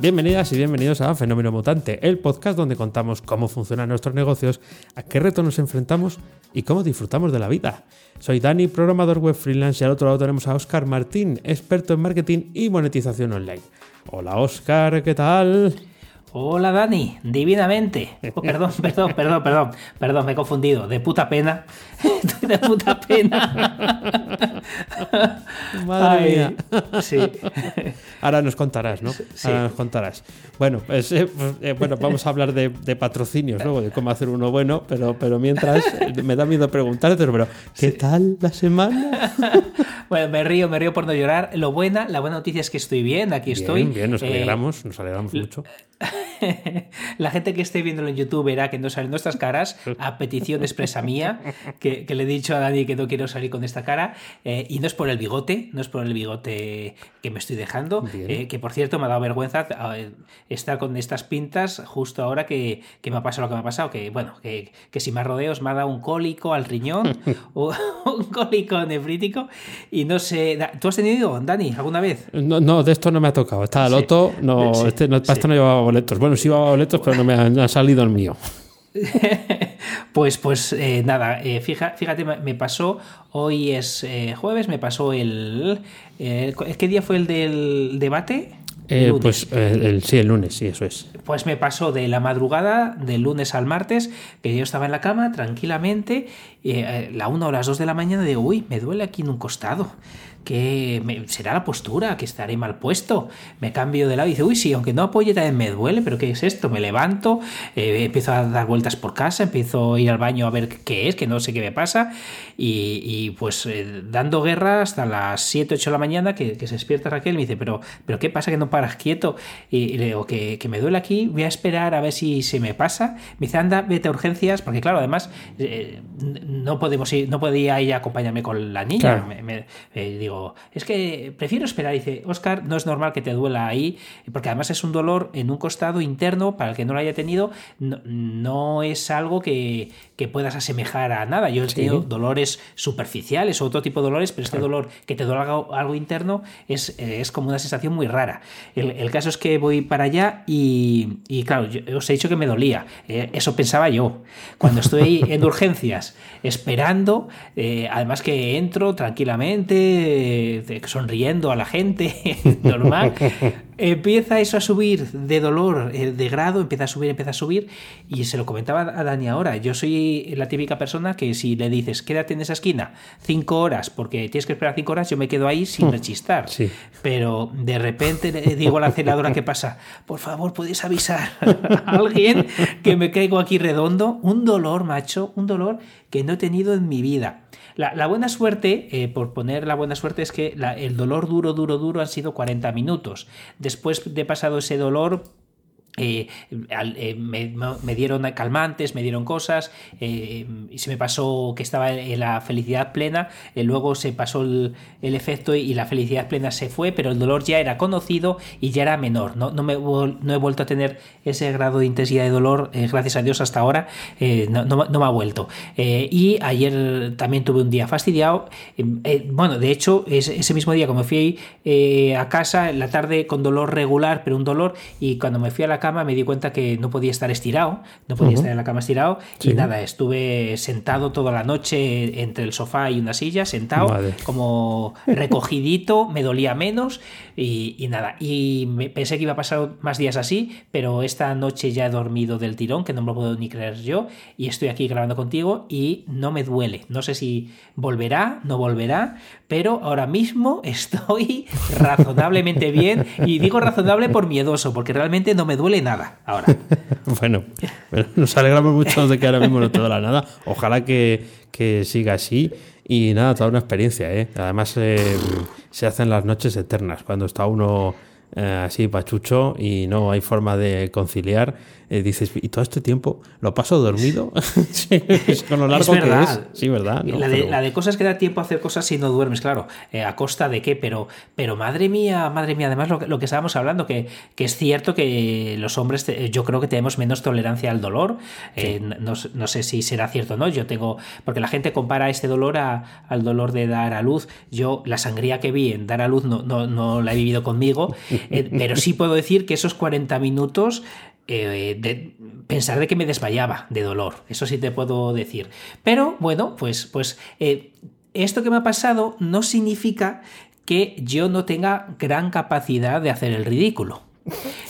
Bienvenidas y bienvenidos a Fenómeno Mutante, el podcast donde contamos cómo funcionan nuestros negocios, a qué retos nos enfrentamos y cómo disfrutamos de la vida. Soy Dani, programador web freelance y al otro lado tenemos a Oscar Martín, experto en marketing y monetización online. Hola Oscar, ¿qué tal? Hola Dani, divinamente. Oh, perdón, perdón, perdón, perdón, perdón, me he confundido. De puta pena. Estoy de puta pena. Madre mía. Sí. Ahora nos contarás, ¿no? Ahora nos contarás. Bueno, pues, eh, pues eh, bueno, vamos a hablar de, patrocinios, luego de cómo hacer uno bueno, pero, pero mientras eh, me da miedo preguntarte, pero ¿qué tal la semana? bueno, me río, me río por no llorar. Lo buena, la buena noticia es que estoy bien, aquí estoy. Bien, nos alegramos, nos alegramos mucho. la gente que esté viéndolo en YouTube verá que no salen nuestras caras a petición expresa mía, que, le he dicho a Dani que no quiero salir con esta cara. Eh, y no es por el bigote, no es por el bigote que me estoy dejando, eh, que por cierto me ha dado vergüenza eh, estar con estas pintas justo ahora que, me ha pasado lo que me ha pasado, que bueno, que, si más rodeos me ha dado un cólico al riñón o un cólico nefrítico y no sé, ¿tú has tenido, Dani, alguna vez? No, no de esto no me ha tocado, está loto, no, este, no, esto no llevaba boletos. Bueno, sí llevaba boletos, pero no me ha, salido el mío. pues, pues eh, nada, eh, fíjate, me pasó, hoy es eh, jueves, me pasó el, ¿Qué día fue el del debate? pues el, sí, el lunes, sí, eso es. Pues me pasó de la madrugada, del lunes al martes, que yo estaba en la cama tranquilamente, la una o las dos de la mañana, de uy, me duele aquí en un costado que será la postura, que estaré mal puesto. Me cambio de lado y dice, uy, sí, aunque no apoye también me duele, pero ¿qué es esto? Me levanto, eh, empiezo a dar vueltas por casa, empiezo a ir al baño a ver qué es, que no sé qué me pasa, y, pues eh, dando guerra hasta las 7, 8 de la mañana, que, se despierta Raquel y me dice, pero, pero ¿qué pasa que no paras quieto? Y, le digo, que, me duele aquí, voy a esperar a ver si se me pasa. Me dice, anda, vete a urgencias, porque claro, además eh, no podemos ir, no podía ella acompañarme con la niña. Me, digo, es que prefiero esperar. dice, Oscar, no es normal que te duela ahí, porque además es un dolor en un costado interno, para el que no lo haya tenido, no, es algo que, puedas asemejar a nada. Yo he tenido dolores superficiales o otro tipo de dolores, pero este dolor que te duele algo, interno es, es, como una sensación muy rara. El, caso es que voy para allá y, claro, os he dicho que me dolía. Eh, eso pensaba yo. Cuando estoy en urgencias, esperando, eh, además que entro tranquilamente, sonriendo a la gente, normal, empieza eso a subir de dolor, eh, de grado, empieza a subir, empieza a subir, y se lo comentaba a Dani ahora, yo soy la típica persona que si le dices, quédate en esa esquina cinco horas, porque tienes que esperar cinco horas, yo me quedo ahí sin rechistar. Pero de repente le digo a la celadora ¿qué pasa? Por favor, ¿puedes avisar a alguien que me caigo aquí redondo? Un dolor, macho, un dolor que no he tenido en mi vida. La, buena suerte, eh, por poner la buena suerte, es que el dolor duro, duro, duro han sido 40 minutos. Después de pasado ese dolor, eh, eh, me, dieron calmantes, me dieron cosas, eh, y se me pasó que estaba en la felicidad plena, luego se pasó el, efecto y la felicidad plena se fue, pero el dolor ya era conocido y ya era menor. No, no, me, no he vuelto a tener ese grado de intensidad de dolor, gracias a Dios hasta ahora, no, no, me ha vuelto. y ayer también tuve un día fastidiado. bueno, de hecho, ese mismo día, como fui a casa, en la tarde con dolor regular, pero un dolor, y cuando me fui a la casa, me di cuenta que no podía estar estirado, no podía estar en la cama estirado y nada, estuve sentado toda la noche entre el sofá y una silla, sentado, como recogidito, me dolía menos y, nada, y me, pensé que iba a pasar más días así, pero esta noche ya he dormido del tirón, que no me lo puedo ni creer yo, y estoy aquí grabando contigo y no me duele, no sé si volverá, no volverá, pero ahora mismo estoy razonablemente bien y digo razonable por miedoso, porque realmente no me duele nada ahora. bueno, nos alegramos mucho de que ahora mismo no te la nada. Ojalá que, siga así. Y nada, toda una experiencia, ¿eh? Además, eh, se hacen las noches eternas cuando está uno eh, así pachucho y no hay forma de conciliar, eh, dices, ¿y todo este tiempo lo paso dormido? sí, con lo largo Es que es. Sí, ¿verdad? No, la, de, pero- la de cosas que da tiempo a hacer cosas si no duermes, claro. eh, ¿A costa de qué? Pero, pero madre mía, madre mía, además lo, que- lo que estábamos hablando, que, que es cierto que los hombres, te- yo creo que tenemos menos tolerancia al dolor. eh, no, no sé si será cierto o no. Yo tengo, porque la gente compara este dolor a- al dolor de dar a luz. Yo, la sangría que vi en dar a luz no, no, no la he vivido conmigo, pero sí puedo decir que esos 40 minutos eh, de pensar de que me desmayaba de dolor. Eso sí te puedo decir. Pero bueno, pues, pues eh, esto que me ha pasado no significa que yo no tenga gran capacidad de hacer el ridículo.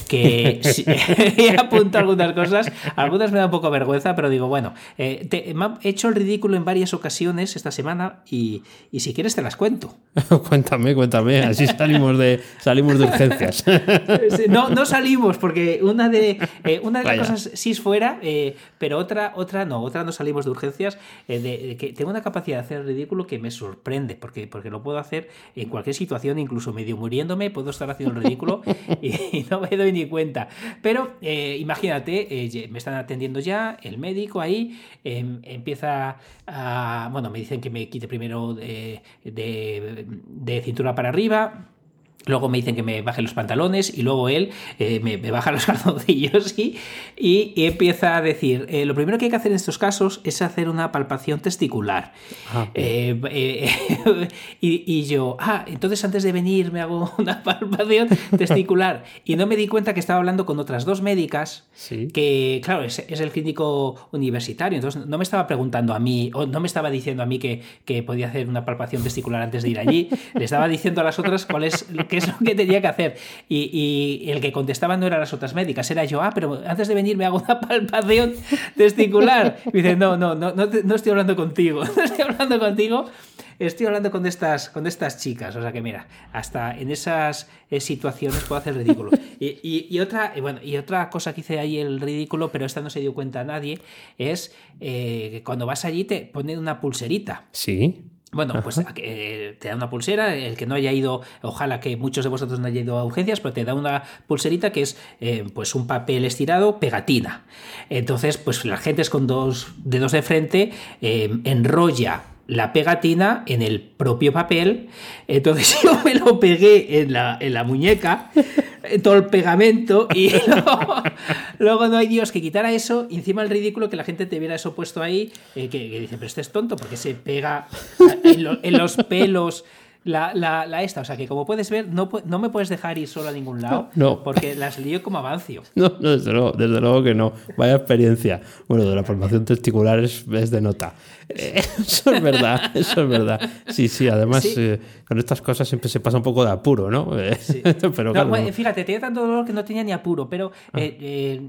Que sí, he apuntado algunas cosas, algunas me da un poco vergüenza, pero digo, bueno, eh, te- me he hecho el ridículo en varias ocasiones esta semana y, y si quieres te las cuento. cuéntame, cuéntame, así salimos de, salimos de urgencias. No, no salimos, porque una de, eh, una de las cosas sí fuera, eh, pero otra, otra no, otra no salimos de urgencias. eh, de, de que tengo una capacidad de hacer el ridículo que me sorprende, porque, porque lo puedo hacer en cualquier situación, incluso medio muriéndome, puedo estar haciendo el ridículo y no me doy ni cuenta. Pero eh, imagínate, eh, me están atendiendo ya, el médico ahí em, empieza a. Bueno, me dicen que me quite primero de- de cintura para arriba. Luego me dicen que me baje los pantalones y luego él eh, me, me baja los calzoncillos y, y, y empieza a decir, eh, lo primero que hay que hacer en estos casos es hacer una palpación testicular. Ah, Eh, y, y yo, ah, entonces antes de venir me hago una palpación testicular. Y no me di cuenta que estaba hablando con otras dos médicas Sí. que, claro, es, es el clínico universitario, entonces no me estaba preguntando a mí, o no me estaba diciendo a mí que, que podía hacer una palpación testicular antes de ir allí, le estaba diciendo a las otras cuál es, qué es lo que tenía que hacer. Y, el que contestaba no eran las otras médicas, era yo, ah, pero antes de venir me hago una palpación testicular. Y dice, no, no, no, no, te- no estoy hablando contigo, no estoy hablando contigo. Estoy hablando con estas, con estas chicas, o sea que mira, hasta en esas eh, situaciones puedo hacer ridículo. Y, y- y otra, bueno, y otra cosa que hice ahí el ridículo, pero esta no se dio cuenta nadie, es eh, que cuando vas allí te ponen una pulserita. Sí. Bueno, pues eh, te da una pulsera, el que no haya ido, ojalá que muchos de vosotros no hayan ido a urgencias, pero te da una pulserita que es eh, pues un papel estirado, pegatina. Entonces, pues la gente es con dos dedos de frente, eh, enrolla la pegatina en el propio papel. Entonces yo me lo pegué en la, en la muñeca, todo el pegamento, y luego, luego no hay Dios que quitara eso, y encima el ridículo que la gente te viera eso puesto ahí, eh, que, que dice, pero este es tonto, porque se pega en, lo- en los pelos. La, la, la esta, o sea que como puedes ver, no, no me puedes dejar ir solo a ningún lado, No. porque las lío como avancio. No, no, desde luego, desde luego que no. Vaya experiencia. Bueno, de la formación testicular es, es de nota. Eso es verdad, eso es verdad. Sí, sí, además Sí. eh, con estas cosas siempre se pasa un poco de apuro, ¿no? Eh, Pero No, claro, bueno, fíjate, tenía tanto dolor que no tenía ni apuro, pero Ah. eh,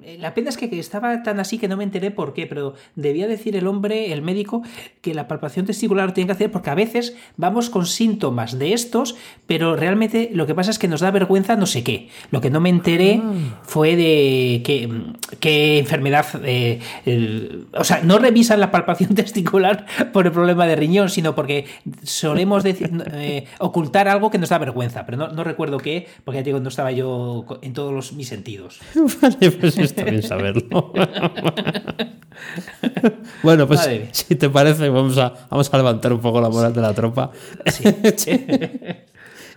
eh, la pena es que estaba tan así que no me enteré por qué, pero debía decir el hombre, el médico, que la palpación testicular lo tiene que hacer porque a veces vamos con síntomas de estos, pero realmente lo que pasa es que nos da vergüenza no sé qué. Lo que no me enteré Ah. fue de qué, qué enfermedad, el- o sea, no revisan la palpación testicular por el problema de riñón, sino porque solemos decir, eh, ocultar algo que nos da vergüenza, pero no, no recuerdo qué, porque ya digo, no estaba yo en todos los, mis sentidos. Vale, pues está bien saberlo. bueno, pues si te parece, vamos a, vamos a levantar un poco la moral de la tropa.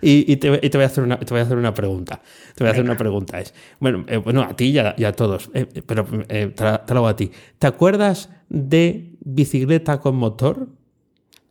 Y, y te, y te voy a hacer una, te voy a hacer una pregunta. Te voy a hacer una pregunta. Es, bueno, eh, bueno, a ti y a, y a todos, eh, pero eh, te, la, te la hago a ti. ¿Te acuerdas de bicicleta con motor?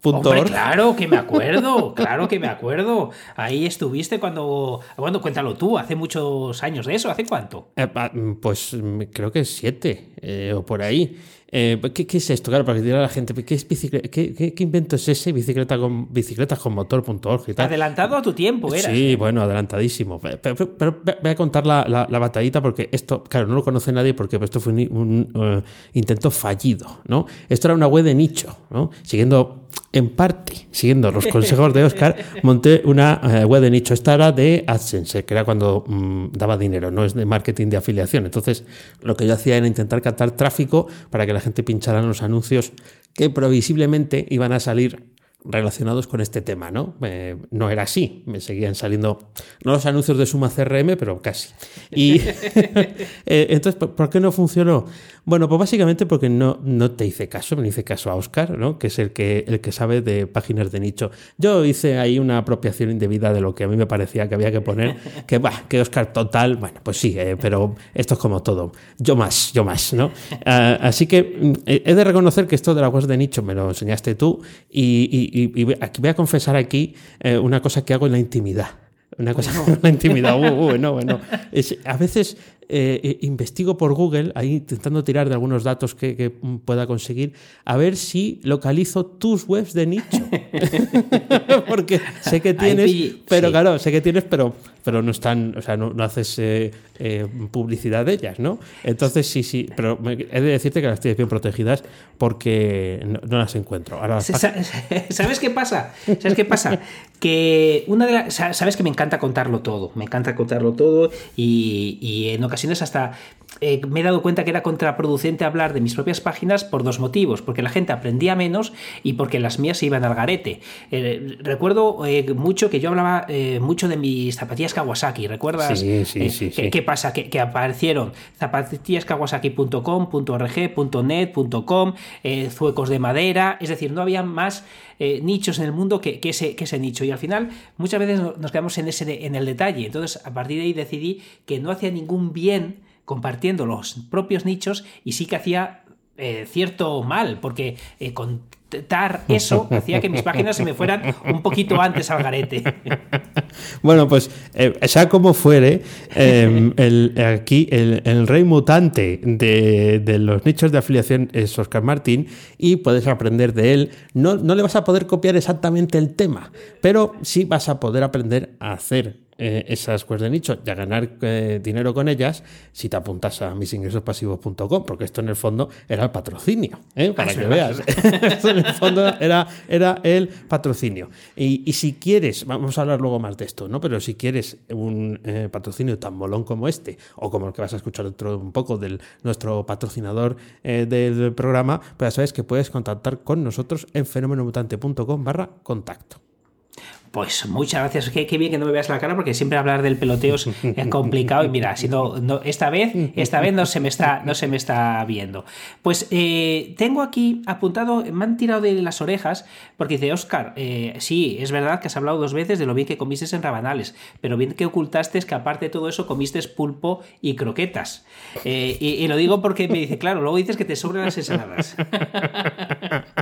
Hombre, claro que me acuerdo, claro que me acuerdo. Ahí estuviste cuando. Bueno, cuéntalo tú, hace muchos años de eso, ¿hace cuánto? Eh, mm, pues mm, creo que siete eh, o por ahí. Eh, ¿qué, qué es esto? Claro, para que diga la gente, ¿qué, es bicicleta, qué, qué- qué invento es ese? Bicicleta con, bicicletas con motor.org y tal. Adelantado a tu tiempo, era. Sí, bueno, adelantadísimo. Pero, pero- pero voy a contar la, la- la batallita porque esto, claro, no lo conoce nadie porque esto fue un, un, intento fallido, ¿no? Esto era una web de nicho, ¿no? Siguiendo, en parte, siguiendo los consejos de Oscar, monté una eh, web de nicho. Esta era de AdSense, que era cuando mm, daba dinero, no es de marketing de afiliación. Entonces, lo que yo hacía era intentar captar tráfico para que la gente pinchara en los anuncios que previsiblemente iban a salir relacionados con este tema, ¿no? Eh, no era así, me seguían saliendo, no los anuncios de Suma CRM, pero casi. Y eh, entonces, ¿por qué no funcionó? Bueno, pues básicamente porque no, no te hice caso, me hice caso a Oscar, ¿no? Que es el que, el que sabe de páginas de nicho. Yo hice ahí una apropiación indebida de lo que a mí me parecía que había que poner, que va, que Oscar total, bueno, pues sí, eh, pero esto es como todo. Yo más, yo más, ¿no? Ah, así que mm, he de reconocer que esto de la web de nicho me lo enseñaste tú y y, aquí voy a confesar aquí eh, una cosa que hago en la intimidad. Una cosa en la intimidad. bueno, bueno. a veces eh, eh, investigo por Google, ahí intentando tirar de algunos datos que, pueda conseguir, a ver si localizo tus webs de nicho. Porque sé que tienes, pero claro, sé que tienes, pero, pero no están, o sea, no, haces eh, publicidad de ellas, ¿no? Entonces sí, sí, pero he de decirte que las tienes bien protegidas porque no, las encuentro. Ahora, ¿Sabes qué pasa? ¿Sabes qué pasa? Que una de las, sabes que me encanta contarlo todo, me encanta contarlo todo y, y en ocasiones hasta eh, me he dado cuenta que era contraproducente hablar de mis propias páginas por dos motivos, porque la gente aprendía menos y porque las mías se iban al garete. Eh, recuerdo eh, mucho que yo hablaba mucho de mis zapatillas Kawasaki, ¿recuerdas? Sí, sí, sí. ¿qué, pasa? Que, aparecieron zapatillaskawasaki.com, .rg, .net, .com, zuecos de madera, es decir, no había más nichos en el mundo que, ese, que, ese, nicho. Y al final, muchas veces nos quedamos en, ese, en el detalle. Entonces, a partir de ahí decidí que no hacía ningún bien compartiendo los propios nichos y sí que hacía eh, cierto mal, porque eh, contar eso hacía que mis páginas se me fueran un poquito antes al garete. Bueno, pues eh, sea como fuere, em, el, aquí el, rey mutante de, los nichos de afiliación es Oscar Martín y puedes aprender de él. No, no le vas a poder copiar exactamente el tema, pero sí vas a poder aprender a hacer eh, esas webs de nicho y a ganar eh, dinero con ellas si te apuntas a misingresospasivos.com, porque esto en el fondo era el patrocinio, ¿eh? para que veas. esto en el fondo era, era el patrocinio. Y, si quieres, vamos a hablar luego más de esto, ¿no? Pero si quieres un patrocinio tan molón como este, o como el que vas a escuchar dentro de un poco del nuestro patrocinador del programa, pues ya sabes que puedes contactar con nosotros en fenomenomutante.com barra contacto. Pues muchas gracias. Qué, bien que no me veas la cara porque siempre hablar del peloteo es, complicado. Y mira, si no, esta vez, esta vez no se me está, no se me está viendo. Pues eh, tengo aquí apuntado, me han tirado de las orejas porque dice, Oscar, eh, sí, es verdad que has hablado dos veces de lo bien que comiste en Rabanales, pero bien que ocultaste es que aparte de todo eso comiste pulpo y croquetas. Eh, y, lo digo porque me dice, claro, luego dices que te sobran las ensaladas.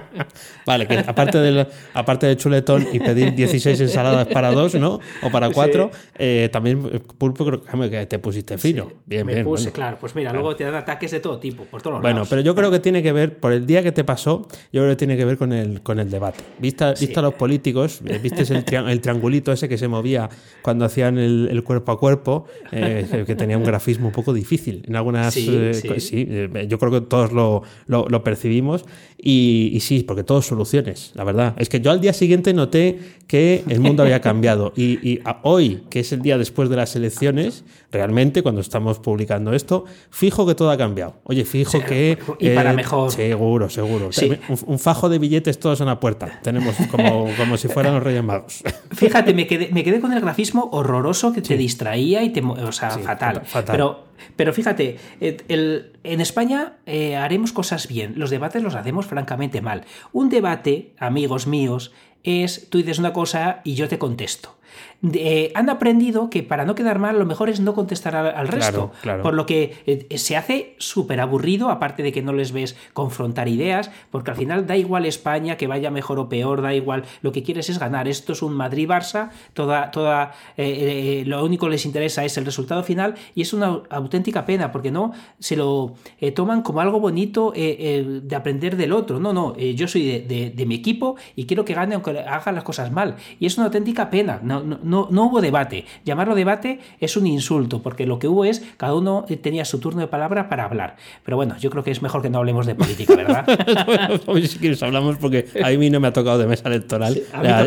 Vale, que aparte, del, aparte de chuletón y pedir 16 ensaladas para dos, ¿no? O para cuatro. Eh, también eh, pulpo creo que te pusiste fino. Bien, me bien. Puse, claro. Pues mira, luego te dan ataques de todo tipo, por todos Bueno, pero yo creo que tiene que ver, por el día que te pasó, yo creo que tiene que ver con el, con el debate. Vista, a los políticos, eh, viste el, el, triangulito ese que se movía cuando hacían el, cuerpo a cuerpo, que tenía un grafismo un poco difícil. En algunas. Sí, yo creo que todos lo, lo, percibimos. Y, y sí, porque todos soluciones, la verdad. Es que yo al día siguiente noté que el mundo había cambiado. Y, hoy, que es el día después de las elecciones, realmente, cuando estamos publicando esto, fijo que todo ha cambiado. Oye, fijo que. Y para eh, mejor. Seguro, seguro. Un, fajo de billetes todos en la puerta. Tenemos como, como si fueran los Reyes Magos. Fíjate, me quedé, me quedé con el grafismo horroroso que te distraía y te. O sea, fatal. fatal. Pero pero fíjate, el, en España eh, haremos cosas bien, los debates los hacemos francamente mal. Un debate, amigos míos, es tú dices una cosa y yo te contesto. Eh, han aprendido que para no quedar mal lo mejor es no contestar al, resto. Por lo que eh, se hace súper aburrido, aparte de que no les ves confrontar ideas, porque al final da igual España que vaya mejor o peor, da igual, lo que quieres es ganar. Esto es un Madrid-Barça, toda, toda, eh, lo único que les interesa es el resultado final y es una auténtica pena, porque no se lo toman como algo bonito de aprender del otro. No, no, yo soy de, mi equipo y quiero que gane aunque haga las cosas mal. Y es una auténtica pena. No, no, no, no hubo debate. Llamarlo debate es un insulto, porque lo que hubo es cada uno tenía su turno de palabra para hablar. Pero bueno, yo creo que es mejor que no hablemos de política, ¿verdad? bueno, si quieres hablamos porque a mí no me ha tocado de mesa electoral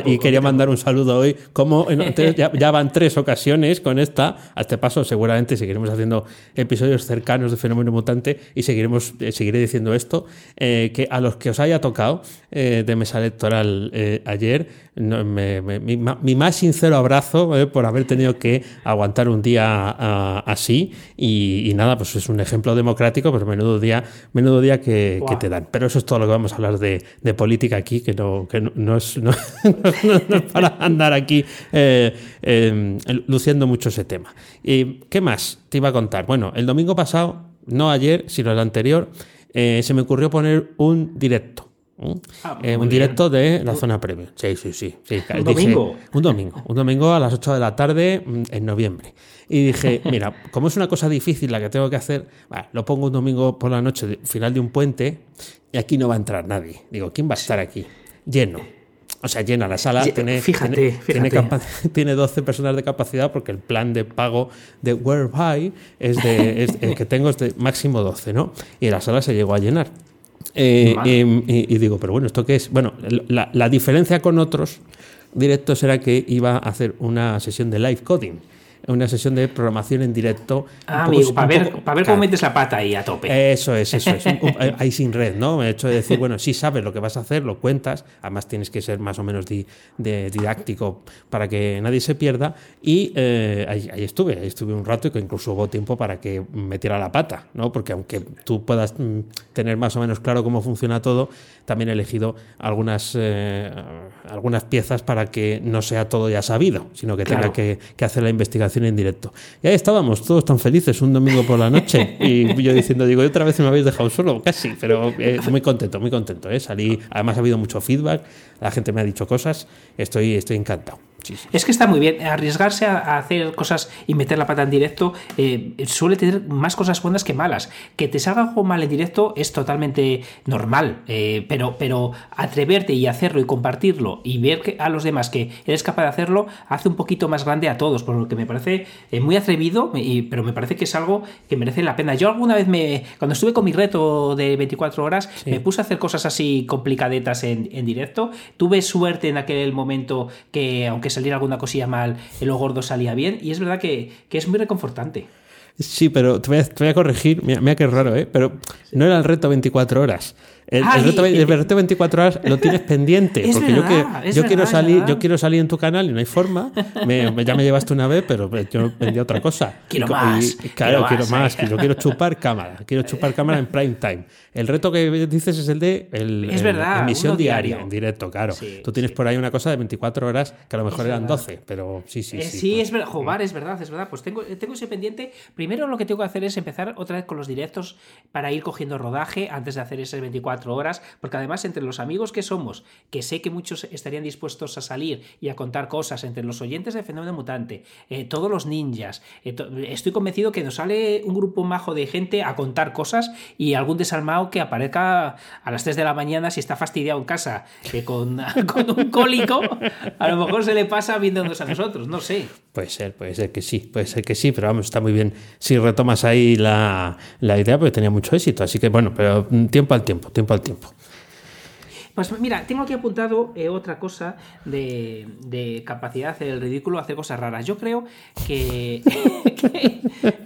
y quería mandar un saludo hoy. Como ya, ya, van tres ocasiones con esta, a este paso seguramente seguiremos haciendo episodios cercanos de Fenómeno Mutante y seguiremos, eh, seguiré diciendo esto, eh, que a los que os haya tocado eh, de mesa electoral ayer, mi, más sincero abrazo por haber tenido que aguantar un día así y, nada, pues es un ejemplo democrático, pues menudo día, menudo día que, te dan. Pero eso es todo lo que vamos a hablar de, política aquí, que no, que no, es, para andar aquí em, luciendo mucho ese tema. ¿Y qué más te iba a contar? Bueno, el domingo pasado, no ayer, sino el anterior, eh, se me ocurrió poner un directo. Ah, eh, un directo de la zona premium. Sí, sí, sí. ¿Un domingo? Un domingo. Un domingo a las 8 de la tarde mm, en noviembre. Y dije, mira, como es una cosa difícil la que tengo que hacer, lo pongo un domingo por la noche, final de un puente, y aquí no va a entrar nadie. Digo, ¿quién va a estar aquí? Lleno. O sea, llena la sala. Tiene, fíjate, tiene, Tiene, 12 personas de capacidad porque el plan de pago de Whereby es de, el que tengo es de máximo 12, ¿no? Y la sala se llegó a llenar. Eh, y, digo, pero bueno, ¿esto qué es? Bueno, la, la diferencia con otros directos era que iba a hacer una sesión de live coding una sesión de programación en directo. Ah, amigo, para ver, para ver cómo metes la pata ahí a tope. Eso es, eso es. ahí sin red, ¿no? El hecho de decir, bueno, sí sabes lo que vas a hacer, lo cuentas, además tienes que ser más o menos de didáctico para que nadie se pierda. Y eh, ahí, estuve, ahí estuve un rato y que incluso hubo tiempo para que metiera la pata, ¿no? Porque aunque tú puedas mm, tener más o menos claro cómo funciona todo, también he elegido algunas, eh, algunas piezas para que no sea todo ya sabido, sino que tenga que hacer la investigación en directo. Y ahí estábamos, todos tan felices, un domingo por la noche. Y yo diciendo, digo, otra vez me habéis dejado solo, casi, pero eh, muy contento, muy contento. ¿eh? Salí, además ha habido mucho feedback, la gente me ha dicho cosas, estoy, estoy encantado. Es que está muy bien. Arriesgarse a, hacer cosas y meter la pata en directo eh, suele tener más cosas buenas que malas. Que te salga algo mal en directo es totalmente normal. Eh, pero, pero atreverte y hacerlo y compartirlo y ver que a los demás que eres capaz de hacerlo hace un poquito más grande a todos. Por lo que me parece eh, muy atrevido, pero me parece que es algo que merece la pena. Yo alguna vez me. Cuando estuve con mi reto de 24 horas, me puse a hacer cosas así complicadetas en, en directo. Tuve suerte en aquel momento que, aunque salir alguna cosilla mal, el lo gordo salía bien. Y es verdad que, es muy reconfortante. Sí, pero te voy a, corregir, mira, mira qué raro, ¿eh? pero no era el reto 24 horas. El, reto, el, 24 horas lo tienes pendiente. porque yo, que, yo quiero salir, yo quiero salir en tu canal y no hay forma. ya me llevaste una vez, pero yo vendía otra cosa. Quiero más. claro, quiero más. Quiero, quiero chupar cámara. Quiero chupar cámara en prime time. El reto que dices es el de el, es verdad, emisión diaria, en directo, claro. Tú tienes por ahí una cosa de 24 horas que a lo mejor eran 12, pero sí, sí. Eh, sí, sí, pues es verdad. Joder, es verdad, es verdad. Pues tengo, tengo ese pendiente. Primero lo que tengo que hacer es empezar otra vez con los directos para ir cogiendo rodaje antes de hacer esas 24 horas. Porque además, entre los amigos que somos, que sé que muchos estarían dispuestos a salir y a contar cosas, entre los oyentes de Fenómeno Mutante, eh, todos los ninjas, eh, estoy convencido que nos sale un grupo majo de gente a contar cosas y algún desalmado que aparezca a las 3 de la mañana si está fastidiado en casa que con, un cólico, a lo mejor se le pasa viéndonos a nosotros, no sé. Puede ser, puede ser que sí, puede ser que sí, pero vamos, está muy bien si retomas ahí la, la idea porque tenía mucho éxito, así que bueno, pero tiempo al tiempo, tiempo al tiempo. Pues mira, tengo aquí apuntado eh, otra cosa de, capacidad de hacer el ridículo, hacer cosas raras. Yo creo que,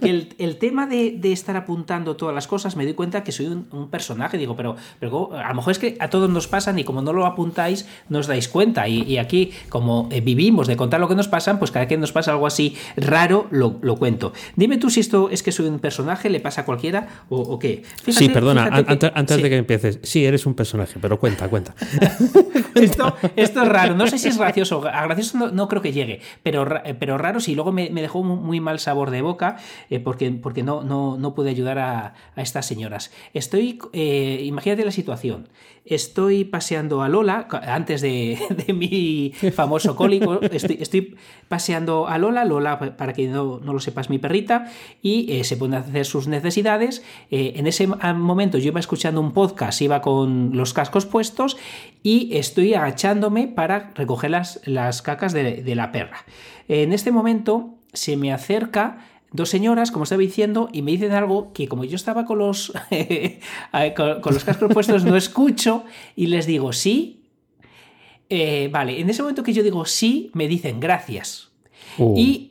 el, tema de, estar apuntando todas las cosas, me doy cuenta que soy un, personaje. Digo, pero, pero a lo mejor es que a todos nos pasan y como no lo apuntáis, no os dais cuenta. Y, aquí, como eh, vivimos de contar lo que nos pasan, pues cada vez que nos pasa algo así raro, lo, cuento. Dime tú si esto es que soy un personaje, le pasa a cualquiera o, qué. sí, perdona, antes, de que empieces. Sí, eres un personaje, pero cuenta, cuenta. esto, es raro. No sé si es gracioso. A gracioso no, creo que llegue, pero, pero raro sí. Luego me, dejó muy mal sabor de boca eh, porque, porque no, no, no pude ayudar a, estas señoras. Estoy, eh, imagínate la situación. Estoy paseando a Lola, antes de, mi famoso cólico, estoy, paseando a Lola, Lola, para que no, lo sepas, mi perrita, y eh, se pone a hacer sus necesidades. en ese momento yo iba escuchando un podcast, iba con los cascos puestos, y estoy agachándome para recoger las, las cacas de, la perra. En este momento se me acerca dos señoras, como estaba diciendo, y me dicen algo que como yo estaba con los, con, con los cascos puestos no escucho y les digo sí. Eh, vale, en ese momento que yo digo sí, me dicen gracias. Uh. Y,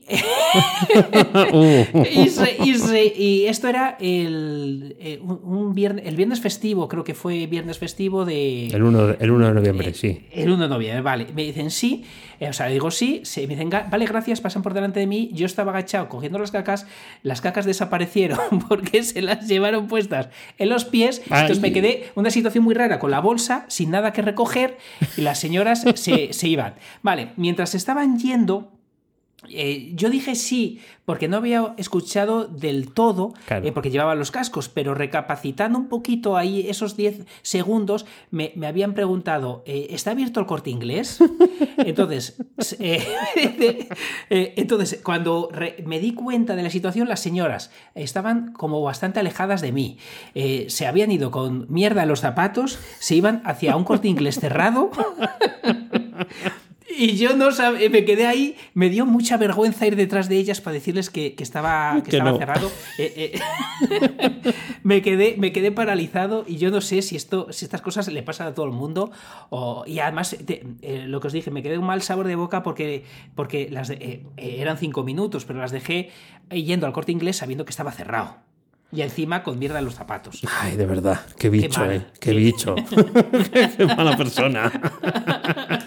Uh. y, se- y se- y esto era el, eh, un- viernes, el viernes festivo, creo que fue viernes festivo de... El 1, de- el 1 de noviembre, sí. El 1 de noviembre, vale. Me dicen sí, eh, o sea, digo sí, se, me dicen, "Ga- vale, gracias, pasan por delante de mí. Yo estaba agachado cogiendo las cacas, las cacas desaparecieron porque se las llevaron puestas en los pies. Entonces me quedé una situación muy rara con la bolsa, sin nada que recoger, y las señoras se, se iban. Vale, mientras estaban yendo, eh, yo dije sí, porque no había escuchado del todo, Claro. eh, porque llevaba los cascos, pero recapacitando un poquito ahí esos 10 segundos, me, me habían preguntado, eh, ¿está abierto el corte inglés? Entonces, entonces cuando me di cuenta de la situación, las señoras estaban como bastante alejadas de mí. Se habían ido con mierda en los zapatos, se iban hacia un corte inglés cerrado. Y yo no sabía, me quedé ahí, me dio mucha vergüenza ir detrás de ellas para decirles que, que estaba, que Que estaba no. cerrado. Eh, eh, me, quedé, me quedé paralizado y yo no sé si, esto, si estas cosas le pasan a todo el mundo. o- y además, te- eh, lo que os dije, me quedé un mal sabor de boca porque, porque las de- eh, eh, eran cinco minutos, pero las dejé eh, yendo al corte inglés sabiendo que estaba cerrado. Y encima con mierda en los zapatos. Ay, de verdad, qué bicho, mal. eh. Qué bicho. qué mala persona.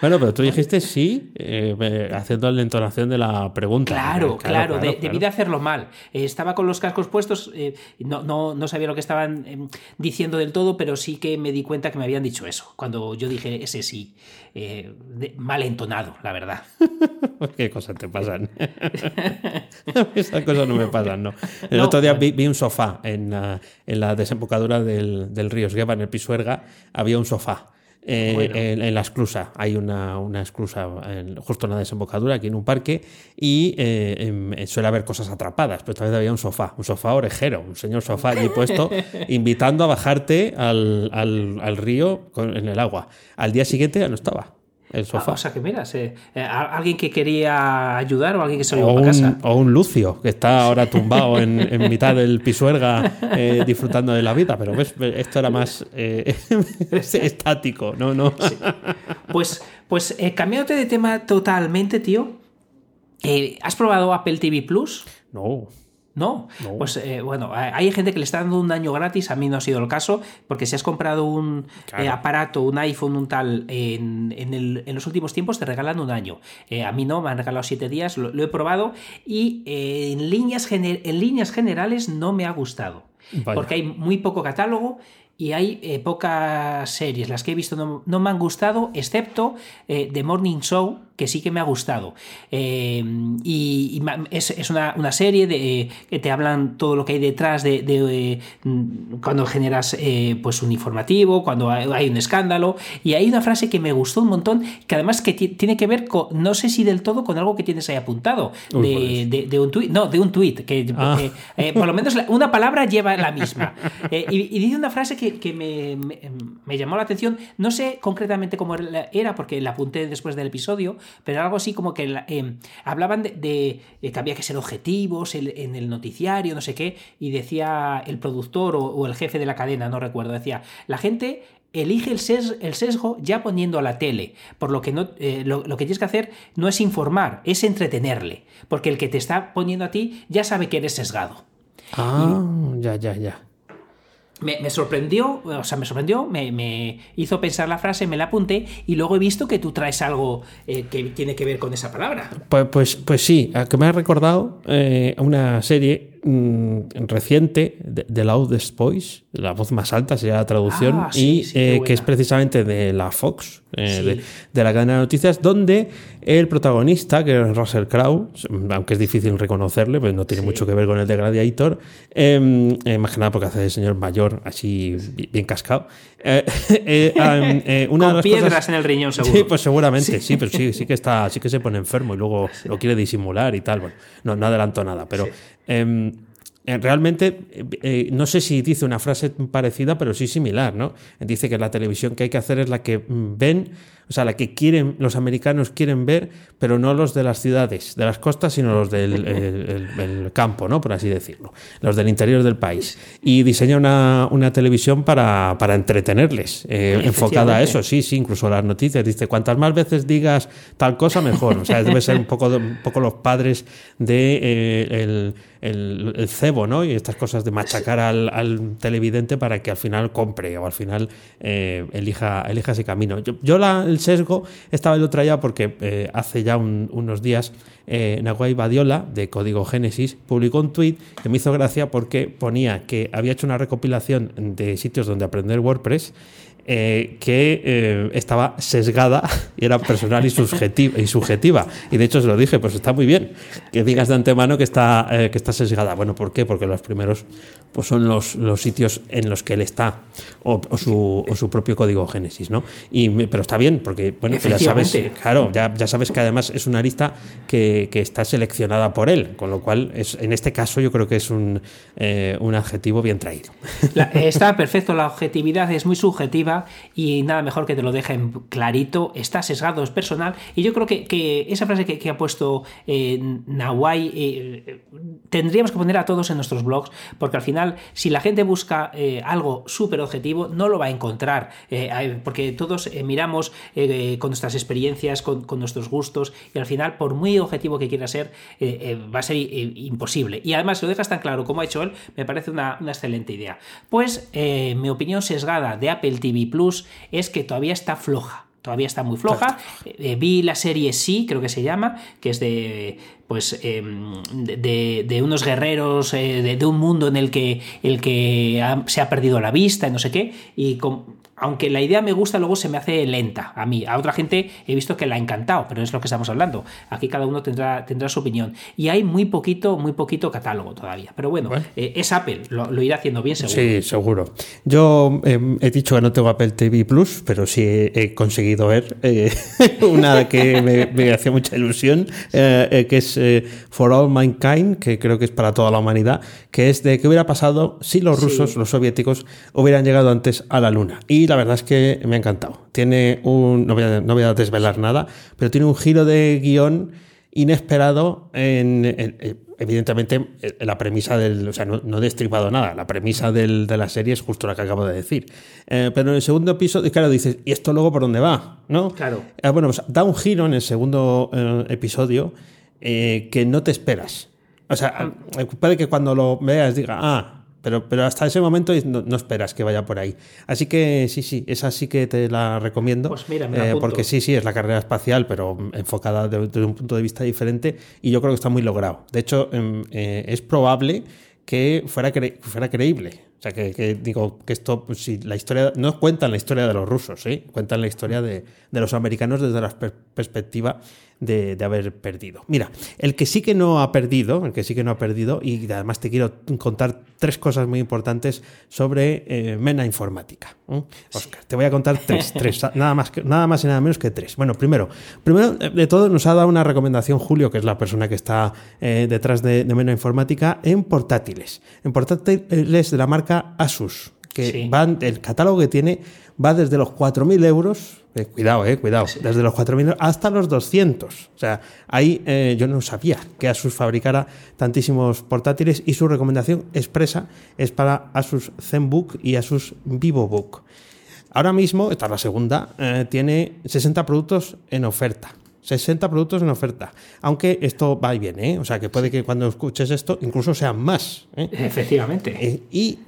bueno, pero tú dijiste sí, eh, eh, haciendo la entonación de la pregunta. Claro, claro, de- claro. debí de hacerlo mal. Eh, estaba con los cascos puestos, eh, no, no, no sabía lo que estaban eh, diciendo del todo, pero sí que me di cuenta que me habían dicho eso. Cuando yo dije ese sí, eh, de- mal entonado, la verdad. ¿Qué cosas te pasan? Esas cosas no me pasan, ¿no? El No, otro día vi, vi un sofá en en la desembocadura del, del río Esgueva, en el Pisuerga, había un sofá. Eh, Bueno. en, en la esclusa, hay una, una esclusa en- justo en la desembocadura, aquí en un parque, y eh, em, suele haber cosas atrapadas, pero esta vez había un sofá, un sofá orejero, un señor sofá allí puesto, invitando a bajarte al, al- al río con- en el agua. Al día siguiente ya no estaba el Ah, sofá. o sea que mira, eh, a- alguien que quería ayudar o alguien que se lo llevó un, casa. o un Lucio, que está ahora tumbado en, en mitad del pisuerga eh, disfrutando de la vida, pero ves, esto era más eh, estático, no, no. Pues, pues eh, cambiándote de tema totalmente, tío. eh, ¿Has probado Apple TV Plus? No. No, No. pues eh, bueno, hay gente que le está dando un año gratis, a mí no ha sido el caso, porque si has comprado un Claro. eh, aparato, un iPhone, un tal, en, en el- en los últimos tiempos te regalan un año. Eh, a mí no, me han regalado siete días, lo, lo he probado y en, líneas gener- en líneas generales no me ha gustado, Vaya. porque hay muy poco catálogo. Y hay eh, pocas series, las que he visto no, no me han gustado, excepto eh, The Morning Show, que sí que me ha gustado. Eh, y es, es una, una serie de, eh, que te hablan todo lo que hay detrás de, de, eh, mm, cuando generas eh, pues un informativo, cuando hay, un escándalo. Y hay una frase que me gustó un montón, que además que ti- tiene que ver con, no sé si del todo con algo que tienes ahí apuntado, Uy, de, un tuit, no, de un tuit, que Ah. por lo menos una palabra lleva la misma. Y, y dice una frase que, que me, me- me llamó la atención, no sé concretamente cómo era, porque la apunté después del episodio, pero algo así como que eh, hablaban de, que había que ser objetivos el- en el noticiario, no sé qué, y decía el productor o, o el jefe de la cadena, no recuerdo, decía, la gente elige el, ses- el sesgo ya poniendo a la tele, por lo que no, eh, lo, lo que tienes que hacer no es informar, es entretenerle, porque el que te está poniendo a ti ya sabe que eres sesgado. Ah, ya, ya, ya. Me, me sorprendió, o sea, me sorprendió, me, me hizo pensar la frase, me la apunté y luego he visto que tú traes algo eh, que tiene que ver con esa palabra. Pues, pues, pues sí, que me ha recordado eh, una serie mm, reciente de, de Loudest Voice, la voz más alta sería la traducción, Ah, sí, y sí, eh, que es precisamente de la Fox, eh, Sí. de, de la cadena de noticias, donde el protagonista, que es Russell Crowe, aunque es difícil reconocerle, pues no tiene mucho que ver con el de Gladiator, eh, eh, más que nada porque hace de señor mayor, así bi- bien cascado. Eh, eh, una Con piedras cosas- en el riñón, seguro. Sí, pues seguramente, sí, pero sí, sí que está, sí que se pone enfermo y luego lo quiere disimular y tal. Bueno, no, no adelanto nada, pero em, eh, realmente, eh, no sé si dice una frase parecida, pero sí similar, ¿no? Dice que la televisión que hay que hacer es la que mm, ven, o sea, la que quieren, los americanos quieren ver, pero no los de las ciudades, de las costas, sino los del campo, ¿no? Por así decirlo, los del interior del país. Y diseña una, televisión para, entretenerles, eh, enfocada a eso, sí, sí, incluso las noticias. Dice, cuantas más veces digas tal cosa, mejor. O sea, debe ser un poco, un poco los padres de el el, cebo, ¿no? Y estas cosas de machacar al, televidente para que al final compre o al final eh, elija, elija ese camino. Yo, la, el sesgo estaba lo traía porque eh, hace ya unos días eh, Nahuay Badiola, de Código Génesis, publicó un tweet que me hizo gracia porque ponía que había hecho una recopilación de sitios donde aprender WordPress eh, que eh, estaba sesgada y era personal y subjetiva, y subjetiva. Y de hecho se lo dije, pues está muy bien que digas de antemano que está, eh, que está sesgada. Bueno, ¿por qué? Porque los primeros pues son los, los sitios en los que él está o, su, o su, propio código Génesis, ¿no? Y, pero está bien, porque bueno, ya sabes, claro, ya, ya, sabes que además es una lista que, que, está seleccionada por él, con lo cual es, en este caso yo creo que es un, un adjetivo bien traído. está perfecto, la objetividad es muy subjetiva y nada mejor que te lo dejen clarito, está sesgado, es personal. Y yo creo que, esa frase que, ha puesto eh, Nawai eh, tendríamos que poner a todos en nuestros blogs porque al final si la gente busca eh, algo súper objetivo no lo va a encontrar. Porque todos miramos con nuestras experiencias, con, nuestros gustos y al final por muy objetivo que quiera ser va a ser imposible. Y además si lo dejas tan claro como ha hecho él me parece una, una excelente idea. Pues mi opinión sesgada de Apple TV Plus es que todavía está floja. Todavía está muy floja. Eh, vi la serie Sí, creo que se llama, que es de pues em, de, unos guerreros, eh, de, un mundo en el que, el que se ha perdido la vista y no sé qué, y con, aunque la idea me gusta, luego se me hace lenta a mí. A otra gente he visto que la ha encantado, pero es lo que estamos hablando. Aquí cada uno tendrá, tendrá su opinión. Y hay muy poquito, muy poquito catálogo todavía. Pero bueno, eh, es Apple, lo, irá haciendo bien seguro. Sí, seguro. Yo em, he dicho que no tengo Apple TV Plus, pero sí he, conseguido ver eh, una que me, me hacía mucha ilusión, eh, que es For All Mankind, que creo que es para toda la humanidad, que es de qué hubiera pasado si los rusos, los soviéticos, hubieran llegado antes a la Luna. Y la verdad es que me ha encantado. Tiene un, no voy a, desvelar nada, pero tiene un giro de guion inesperado en, evidentemente la premisa del, o sea, no, he destripado nada, la premisa de la serie es justo la que acabo de decir. Eh, pero en el segundo episodio, claro, dices, ¿y esto luego por dónde va? ¿No? Claro. Eh, bueno, pues da un giro en el segundo eh, episodio que no te esperas. O sea, puede que cuando lo veas diga, ah, pero, pero hasta ese momento no, esperas que vaya por ahí. Así que sí, sí, esa sí que te la recomiendo. Pues mira, eh, porque sí, sí, es la carrera espacial, pero enfocada desde un punto de vista diferente y yo creo que está muy logrado. De hecho, em, eh, es probable que fuera, fuera creíble. O sea, que, digo que esto, pues, si la historia, no cuentan la historia de los rusos, ¿sí? cuentan la historia de, de los americanos desde la perspectiva de, haber perdido. Mira, el que sí que no ha perdido, el que sí que no ha perdido, y además te quiero contar tres cosas muy importantes sobre eh, Mena Informática. Oscar, te voy a contar tres, tres nada, más nada más y nada menos que tres. Bueno, primero, primero de todo nos ha dado una recomendación Julio, que es la persona que está eh, detrás de, de Mena Informática, en portátiles. En portátiles de la marca Asus que van, el catálogo que tiene va desde los 4.000 euros, eh, cuidado, eh, cuidado, desde los 4.000 hasta los 200. O sea, ahí eh, yo no sabía que Asus fabricara tantísimos portátiles y su recomendación expresa es para Asus ZenBook y Asus VivoBook. Ahora mismo, esta es la segunda, eh, tiene 60 productos en oferta. 60 productos en oferta. Aunque esto va y viene, ¿eh? o sea que puede que cuando escuches esto incluso sean más. ¿eh? Efectivamente. Eh, y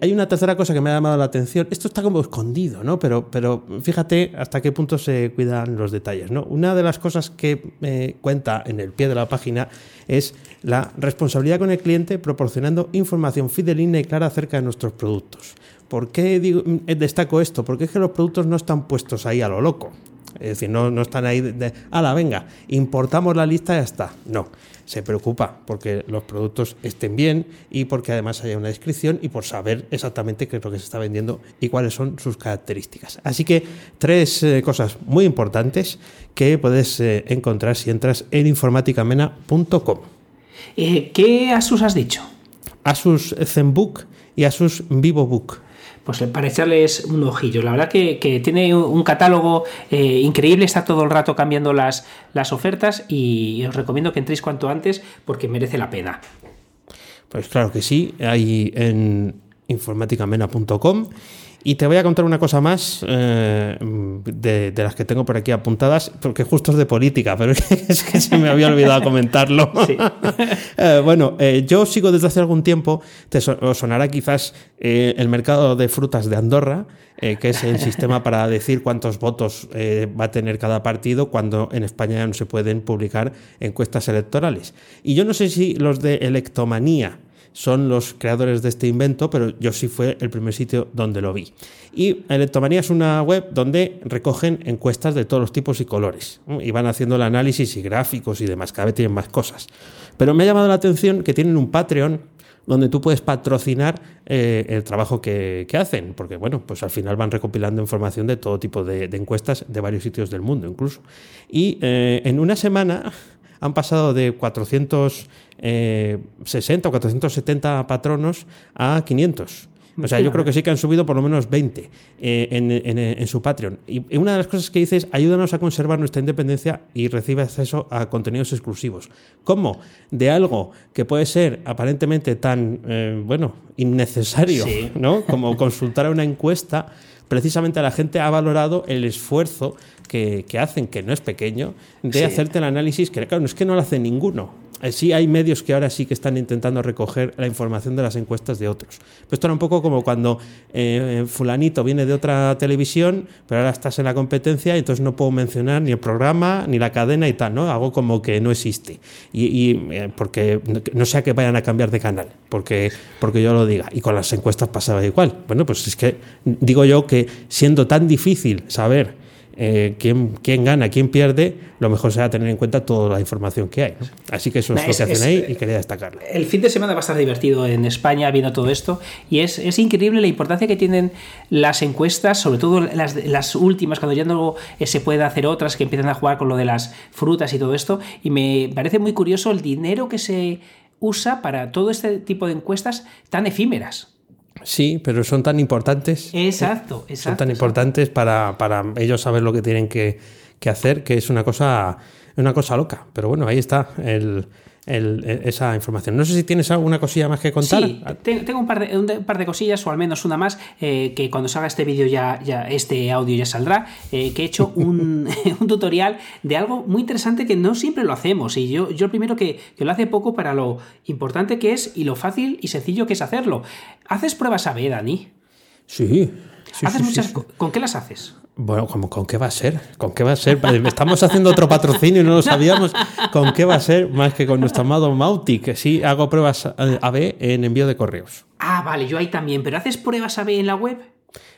hay una tercera cosa que me ha llamado la atención. Esto está como escondido, ¿no? Pero, pero fíjate hasta qué punto se cuidan los detalles. ¿no? Una de las cosas que cuenta en el pie de la página es la responsabilidad con el cliente proporcionando información fidelina y clara acerca de nuestros productos. ¿Por qué digo, destaco esto? Porque es que los productos no están puestos ahí a lo loco. Es decir, no, no están ahí de, ala, venga, importamos la lista y ya está. No, se preocupa porque los productos estén bien y porque además haya una descripción y por saber exactamente qué es lo que se está vendiendo y cuáles son sus características. Así que tres eh, cosas muy importantes que puedes eh, encontrar si entras en informaticamena.com. Eh, ¿Qué Asus has dicho? Asus ZenBook y Asus VivoBook pues para echarles un ojillo. La verdad que, tiene un catálogo eh, increíble, está todo el rato cambiando las, las ofertas y os recomiendo que entréis cuanto antes porque merece la pena. Pues claro que sí, hay en informaticamena.com y te voy a contar una cosa más eh, de, las que tengo por aquí apuntadas, porque justo es de política, pero es que se me había olvidado comentarlo. Eh, bueno, eh, yo sigo desde hace algún tiempo, te os sonará quizás el mercado de frutas de Andorra, que es el sistema para decir cuántos votos va a tener cada partido cuando en España no se pueden publicar encuestas electorales. Y yo no sé si los de electomanía son los creadores de este invento, pero yo sí fue el primer sitio donde lo vi. Y Electomanía es una web donde recogen encuestas de todos los tipos y colores. Y van haciendo el análisis y gráficos y demás, cada vez tienen más cosas. Pero me ha llamado la atención que tienen un Patreon donde tú puedes patrocinar eh, el trabajo que, hacen, porque bueno, pues al final van recopilando información de todo tipo de, encuestas de varios sitios del mundo incluso. Y eh, en una semana han pasado de 460 eh, o 470 patronos a 500. O sea, yo creo que sí que han subido por lo menos 20 eh, en, su Patreon. Y una de las cosas que dice es, ayúdanos a conservar nuestra independencia y recibe acceso a contenidos exclusivos. ¿Cómo? De algo que puede ser aparentemente tan, eh, bueno, innecesario, ¿no? Como consultar una encuesta, precisamente la gente ha valorado el esfuerzo que, hacen, que no es pequeño, de hacerte el análisis, que claro, no es que no lo hace ninguno. Eh, sí hay medios que ahora sí que están intentando recoger la información de las encuestas de otros. Pero esto era un poco como cuando eh, fulanito viene de otra televisión, pero ahora estás en la competencia y entonces no puedo mencionar ni el programa ni la cadena y tal, ¿no? Hago como que no existe. Y, eh, porque no sea que vayan a cambiar de canal, porque, porque yo lo diga. Y con las encuestas pasaba igual. Bueno, pues es que digo yo que siendo tan difícil saber eh, quién, gana, quién pierde, lo mejor será tener en cuenta toda la información que hay. Así que eso es, lo que hacen ahí y quería destacarlo. El fin de semana va a estar divertido en España viendo todo esto y es, es increíble la importancia que tienen las encuestas, sobre todo las, las últimas, cuando ya no se puede hacer otras que empiezan a jugar con lo de las frutas y todo esto. Y me parece muy curioso el dinero que se usa para todo este tipo de encuestas tan efímeras. Sí, pero son tan importantes. Exacto, exacto. Son tan importantes para, para, ellos saber lo que tienen que, que, hacer, que es una cosa, una cosa loca. Pero bueno, ahí está el, e, esa información. No sé si tienes alguna cosilla más que contar. Sí, tengo un par de, un par de cosillas, o al menos una más, eh, que cuando salga este vídeo ya, ya, este audio ya saldrá, eh, que he hecho un, un, tutorial de algo muy interesante que no siempre lo hacemos. Y yo, yo primero que, que, lo hace poco para lo importante que es y lo fácil y sencillo que es hacerlo. ¿Haces pruebas a B, Dani? Sí. ¿Haces muchas, ¿Con qué las haces? Bueno, ¿con qué va a ser? ¿Con qué va a ser? Estamos haciendo otro patrocinio y no lo sabíamos. ¿Con qué va a ser? Más que con nuestro amado Mauti, que sí hago pruebas AB en envío de correos. Ah, vale, yo ahí también. ¿Pero haces pruebas AB en la web?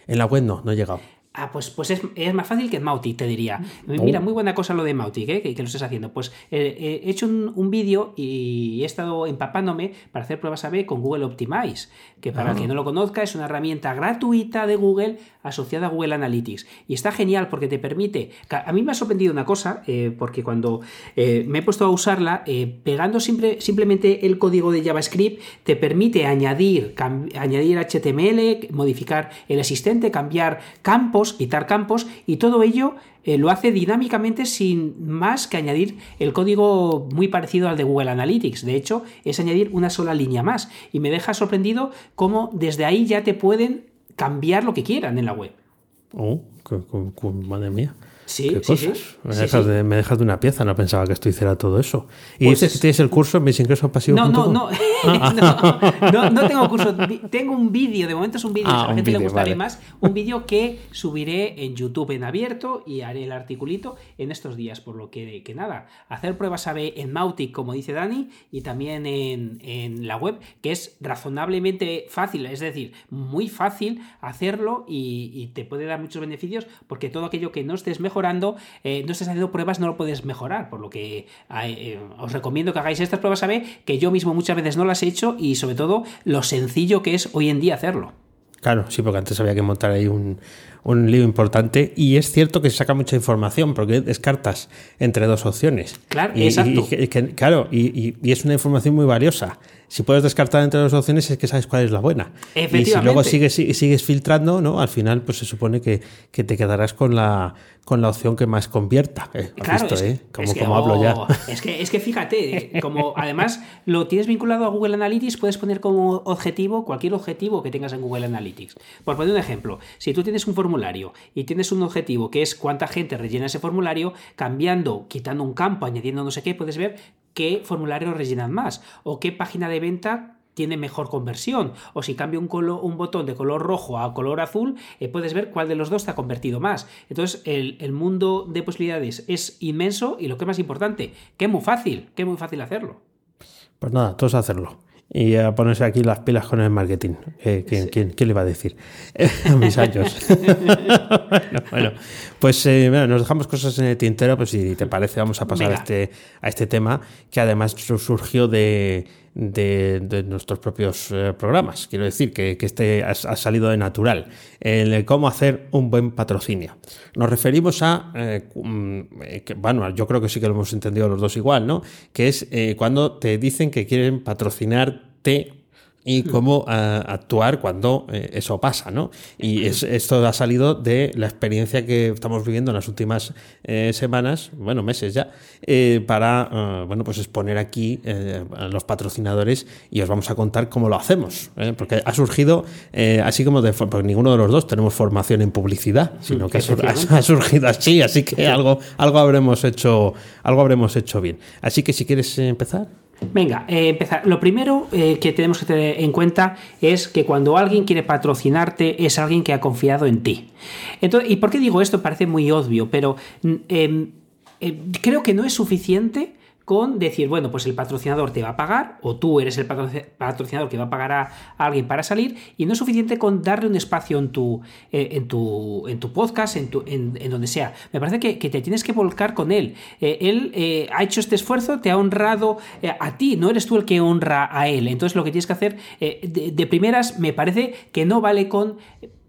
En la web no, no he llegado. Ah, pues, pues es, más fácil que Mautic, te diría. Mira, muy buena cosa lo de Mautic, ¿eh? que, lo estés haciendo. Pues eh, he hecho un, vídeo y he estado empapándome para hacer pruebas AB con Google Optimize, que para el que no lo conozca es una herramienta gratuita de Google asociada a Google Analytics. Y está genial porque te permite... A mí me ha sorprendido una cosa, eh, porque cuando me he puesto a usarla, pegando simple, simplemente el código de JavaScript, te permite añadir, añadir HTML, modificar el existente, cambiar campos, quitar campos y todo ello eh, lo hace dinámicamente sin más que añadir el código muy parecido al de Google Analytics. De hecho, es añadir una sola línea más y me deja sorprendido cómo desde ahí ya te pueden cambiar lo que quieran en la web. Oh, madre mía. Sí, sí, Me, dejas De, me, dejas de, una pieza, no pensaba que esto hiciera todo eso. ¿Y pues dices que tienes el curso en mis ingresos pasivos? No, no, no, no, no, tengo curso. Tengo un vídeo, de momento es un vídeo, ah, a la gente le gustará más. Un vídeo que subiré en YouTube en abierto y haré el articulito en estos días. Por lo que, que nada, hacer pruebas AB en Mautic, como dice Dani, y también en, en la web, que es razonablemente fácil, es decir, muy fácil hacerlo y, y te puede dar muchos beneficios porque todo aquello que no estés mejor mejorando, eh, no estés haciendo pruebas, no lo puedes mejorar. Por lo que eh, os recomiendo que hagáis estas pruebas a ver, que yo mismo muchas veces no las he hecho y sobre todo lo sencillo que es hoy en día hacerlo. Claro, sí, porque antes había que montar ahí un, un lío importante y es cierto que se saca mucha información porque descartas entre dos opciones. Claro, exacto. claro, y, es una información muy valiosa. Si puedes descartar entre las opciones es que sabes cuál es la buena. Y si luego sigues, sigues filtrando, ¿no? Al final, pues se supone que, que te quedarás con la, con la opción que más convierta. Eh, claro, visto, eh? Como, como hablo ya. Oh, es que, es que fíjate, eh, como además lo tienes vinculado a Google Analytics, puedes poner como objetivo cualquier objetivo que tengas en Google Analytics. Por poner un ejemplo, si tú tienes un formulario y tienes un objetivo que es cuánta gente rellena ese formulario, cambiando, quitando un campo, añadiendo no sé qué, puedes ver qué formulario rellenan más o qué página de venta tiene mejor conversión. O si cambia un, botón de color rojo a color azul, eh, puedes ver cuál de los dos te ha convertido más. Entonces, el, mundo de posibilidades es inmenso y lo que es más importante, que es muy fácil, que es muy fácil hacerlo. Pues nada, todos hacerlo. Y a ponerse aquí las pilas con el marketing. ¿quién, le va a decir? a mis años. bueno, pues eh, nos dejamos cosas en el tintero, pues si te parece vamos a pasar a este, a este tema que además surgió de de, nuestros propios eh, programas. Quiero decir que, este ha, salido de natural. El cómo hacer un buen patrocinio. Nos referimos a, eh, mm, que, bueno, yo creo que sí que lo hemos entendido los dos igual, ¿no? Que es eh, cuando te dicen que quieren patrocinarte y cómo eh, actuar cuando eh, eso pasa, ¿no? Y esto ha salido de la experiencia que estamos viviendo en las últimas eh, semanas, bueno, meses ya, para, bueno, pues exponer aquí a los patrocinadores y os vamos a contar cómo lo hacemos, porque ha surgido, así como de, porque ninguno de los dos tenemos formación en publicidad, sino que ha, surgido así, así que algo, algo habremos hecho, algo habremos hecho bien. Así que si quieres empezar. Venga, eh, empezar. Lo primero eh, que tenemos que tener en cuenta es que cuando alguien quiere patrocinarte es alguien que ha confiado en ti. Entonces, ¿Y por qué digo esto? Parece muy obvio, pero mm, em, em, creo que no es suficiente con decir, bueno, pues el patrocinador te va a pagar, o tú eres el patrocinador que va a pagar a, alguien para salir, y no es suficiente con darle un espacio en tu, eh, en tu, en tu podcast, en, tu, en, donde sea. Me parece que, te tienes que volcar con él. Eh, él eh, ha hecho este esfuerzo, te ha honrado a ti, no eres tú el que honra a él. Entonces lo que tienes que hacer de primeras me parece que no vale con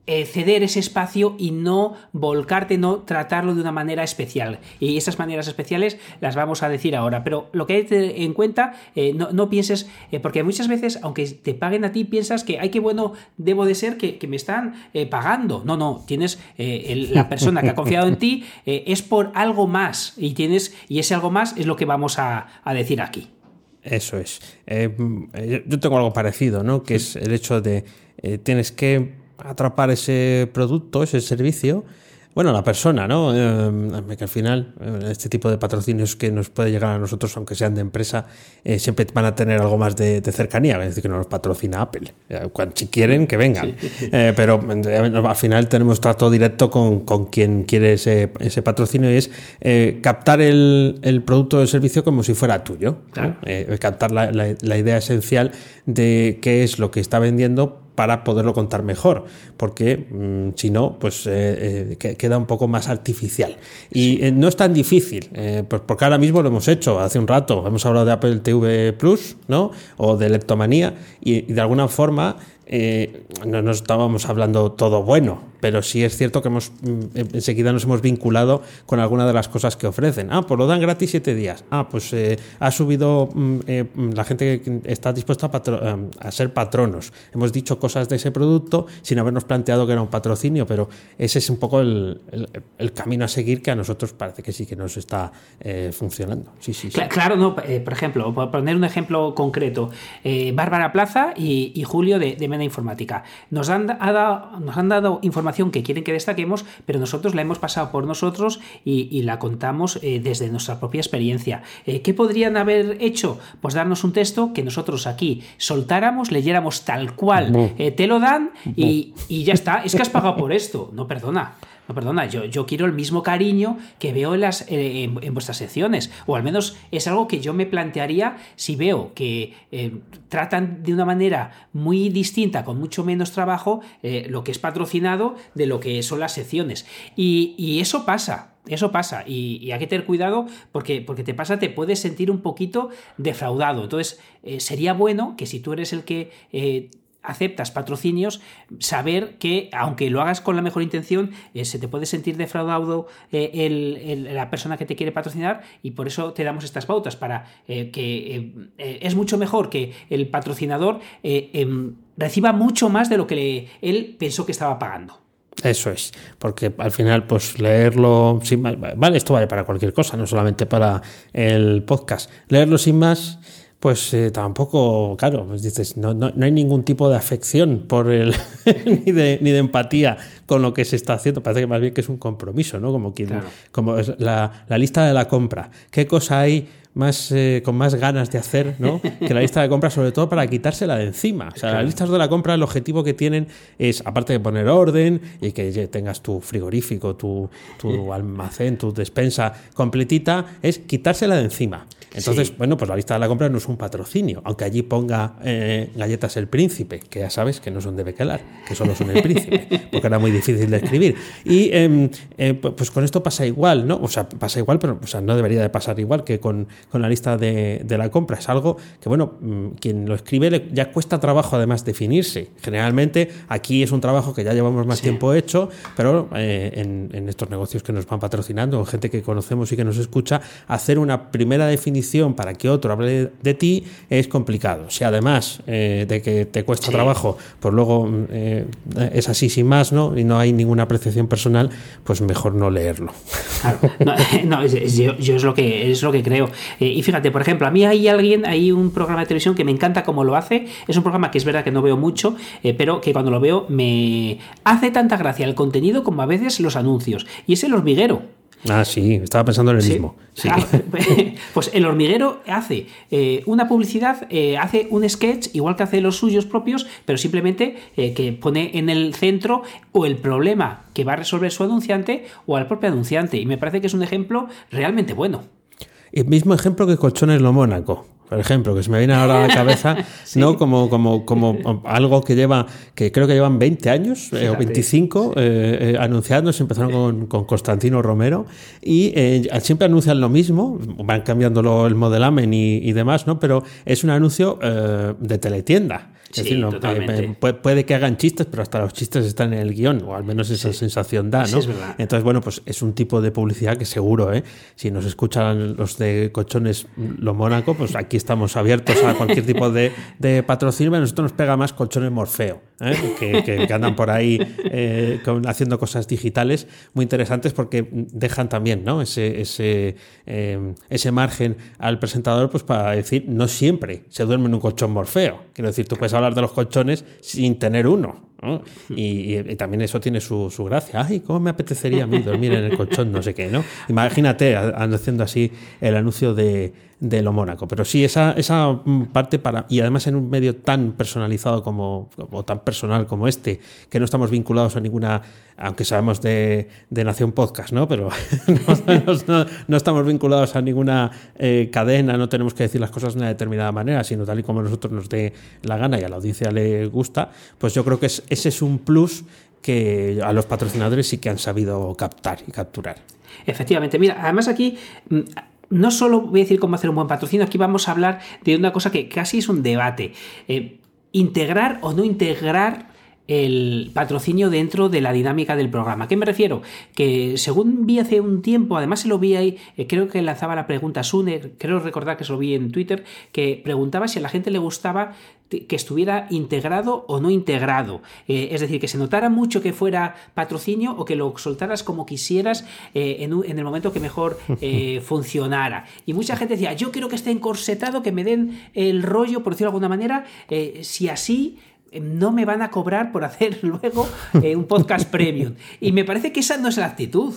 eh, ceder ese espacio y no volcarte, no tratarlo de una manera especial. Y esas maneras especiales las vamos a decir ahora. Pero lo que hay que tener en cuenta, eh, no, pienses, eh, porque muchas veces, aunque te paguen a ti, piensas que, ay, qué bueno debo de ser que, me están pagando. No, no, tienes la persona que ha confiado en ti, es por algo más. Y tienes, y ese algo más es lo que vamos a, a decir aquí. Eso es. yo tengo algo parecido, ¿no? Que es el hecho de tienes que atrapar ese producto, ese servicio, bueno, la persona, ¿no? Eh, que al final, eh, este tipo de patrocinios que nos puede llegar a nosotros, aunque sean de empresa, eh, siempre van a tener algo más de, cercanía. Es decir, que no nos patrocina Apple. si quieren, que vengan. pero al final tenemos trato directo con, quien quiere ese, patrocinio y es captar el, producto o el servicio como si fuera tuyo. captar la, la idea esencial de qué es lo que está vendiendo para poderlo contar mejor, porque mm, si no, pues eh, eh, queda un poco más artificial. Y eh, no es tan difícil, pues porque ahora mismo lo hemos hecho hace un rato, hemos hablado de Apple TV Plus, ¿no? O de Leptomanía, y de alguna forma eh, no nos estábamos hablando todo bueno, pero sí es cierto que hemos mm, enseguida nos hemos vinculado con alguna de las cosas que ofrecen. Ah, pues lo dan gratis siete días. Ah, pues eh, ha subido mm, eh, la gente que está dispuesta a, ser patronos. Hemos dicho cosas de ese producto sin habernos planteado que era un patrocinio, pero ese es un poco el, camino a seguir que a nosotros parece que sí que nos está funcionando. Sí, sí, Claro, no, por ejemplo, por poner un ejemplo concreto, Bárbara Plaza y, Julio de, de Informática. Nos han, dado, nos han dado información que quieren que destaquemos, pero nosotros la hemos pasado por nosotros y, la contamos eh, desde nuestra propia experiencia. Eh, ¿Qué podrían haber hecho? Pues darnos un texto que nosotros aquí soltáramos, leyéramos tal cual, eh, te lo dan y, y ya está. Es que has pagado por esto. No, perdona. No, perdona, yo, yo quiero el mismo cariño que veo en, las, eh, en, vuestras secciones. O al menos es algo que yo me plantearía si veo que eh, tratan de una manera muy distinta, con mucho menos trabajo, eh, lo que es patrocinado de lo que son las secciones. Y, eso pasa. Eso pasa y, hay que tener cuidado porque, porque te pasa, te puedes sentir un poquito defraudado. Entonces, sería bueno que si tú eres el que aceptas patrocinios, saber que aunque lo hagas con la mejor intención, eh, se te puede sentir defraudado eh, la persona que te quiere patrocinar y por eso te damos estas pautas para eh, que es mucho mejor que el patrocinador em, reciba mucho más de lo que él pensó que estaba pagando. Eso es, porque al final, pues leerlo sin más, vale, esto vale para cualquier cosa, no solamente para el podcast. Leerlo sin más pues eh, tampoco, claro, pues dices, no, no, no, hay ningún tipo de afección por el ni, de, ni de empatía con lo que se está haciendo. Parece que más bien que es un compromiso, ¿no? Como quien, como es la, la, lista de la compra. ¿Qué cosa hay más eh, con más ganas de hacer, ¿no? Que la lista de compra, sobre todo para quitársela de encima. O sea, las listas de la compra, el objetivo que tienen es, aparte de poner orden y que tengas tu frigorífico, tu, tu almacén, tu despensa completita, es quitársela de encima. Entonces, bueno, pues la lista de la compra no es un patrocinio, aunque allí ponga eh, galletas el príncipe, que ya sabes que no son de Bequelar, que solo son el príncipe, porque era muy difícil de escribir. Y em, eh, pues con esto pasa igual, ¿no? O sea, pasa igual, pero o sea, no debería de pasar igual que con, con la lista de, de, la compra. Es algo que, bueno, mm, quien lo escribe ya cuesta trabajo además definirse. Generalmente aquí es un trabajo que ya llevamos más tiempo hecho, pero eh, en, en estos negocios que nos van patrocinando, gente que conocemos y que nos escucha, hacer una primera definición para que otro hable de ti es complicado. Si además eh, de que te cuesta trabajo, pues luego eh, es así sin más, ¿no? Y no hay ninguna apreciación personal, pues mejor no leerlo. No, yo, es lo que es lo que creo. Eh, y fíjate, por ejemplo, a mí hay alguien, hay un programa de televisión que me encanta cómo lo hace. Es un programa que es verdad que no veo mucho, pero que cuando lo veo me hace tanta gracia el contenido como a veces los anuncios. Y es el hormiguero. Ah, sí, estaba pensando en el mismo. pues el hormiguero hace eh, una publicidad, eh, hace un sketch, igual que hace los suyos propios, pero simplemente eh, que pone en el centro o el problema que va a resolver su anunciante o al propio anunciante. Y me parece que es un ejemplo realmente bueno. El mismo ejemplo que Colchones Lo Mónaco por ejemplo, que se me viene ahora a la cabeza, ¿no? Como, como, como algo que lleva, que creo que llevan 20 años eh, o 25 eh, eh, anunciando, se empezaron con, con, Constantino Romero y siempre anuncian lo mismo, van cambiando el modelamen y, y, demás, ¿no? Pero es un anuncio de teletienda. Es decir, no, puede, que hagan chistes, pero hasta los chistes están en el guion, o al menos esa sensación da, ¿no? Entonces, bueno, pues es un tipo de publicidad que seguro, ¿eh? Si nos escuchan los de Colchones Lo Mónaco, pues aquí estamos abiertos a cualquier tipo de, de patrocinio. A nosotros nos pega más Colchones Morfeo, ¿eh? que, andan por ahí eh, haciendo cosas digitales muy interesantes porque dejan también, ¿no? Ese, ese, eh, ese margen al presentador, pues para decir, no siempre se duerme en un colchón Morfeo. Quiero decir, tú puedes hablar de los colchones sin tener uno. Y, también eso tiene su, gracia. Ay, ¿cómo me apetecería a mí dormir en el colchón? No sé qué, ¿no? Imagínate haciendo así el anuncio de, de lo Mónaco. Pero sí, esa, esa parte para. Y además en un medio tan personalizado como, o tan personal como este, que no estamos vinculados a ninguna. Aunque sabemos de, de Nación Podcast, ¿no? Pero no, no, estamos vinculados a ninguna eh, cadena, no tenemos que decir las cosas de una determinada manera, sino tal y como a nosotros nos dé la gana y a la audiencia le gusta. Pues yo creo que es, ese es un plus que a los patrocinadores sí que han sabido captar y capturar. Efectivamente, mira, además aquí mm, no solo voy a decir cómo hacer un buen patrocinio, aquí vamos a hablar de una cosa que casi es un debate. Eh, integrar o no integrar el patrocinio dentro de la dinámica del programa. ¿A qué me refiero? Que según vi hace un tiempo, además se lo vi ahí, eh, creo que lanzaba la pregunta Sune, creo recordar que se lo vi en Twitter, que preguntaba si a la gente le gustaba que estuviera integrado o no integrado. Eh, es decir, que se notara mucho que fuera patrocinio o que lo soltaras como quisieras eh, en, en, el momento que mejor funcionara. Y mucha gente decía, yo quiero que esté encorsetado, que me den el rollo, por decirlo de alguna manera, si así no me van a cobrar por hacer luego eh, un podcast premium. Y me parece que esa no es la actitud.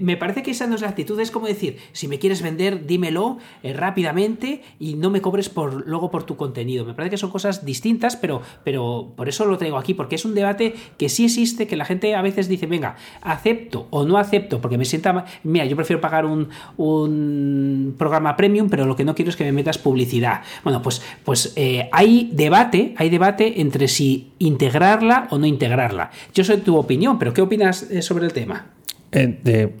Me, parece que esa no es la actitud. Es como decir, si me quieres vender, dímelo eh, rápidamente y no me cobres por, luego por tu contenido. Me parece que son cosas distintas, pero, pero por eso lo traigo aquí, porque es un debate que sí existe, que la gente a veces dice, venga, acepto o no acepto, porque me sienta... Mira, yo prefiero pagar un, un programa premium, pero lo que no quiero es que me metas publicidad. Bueno, pues, pues eh, hay debate, hay debate entre si integrarla o no integrarla. Yo soy tu opinión, pero ¿qué opinas eh, sobre el tema? Eh,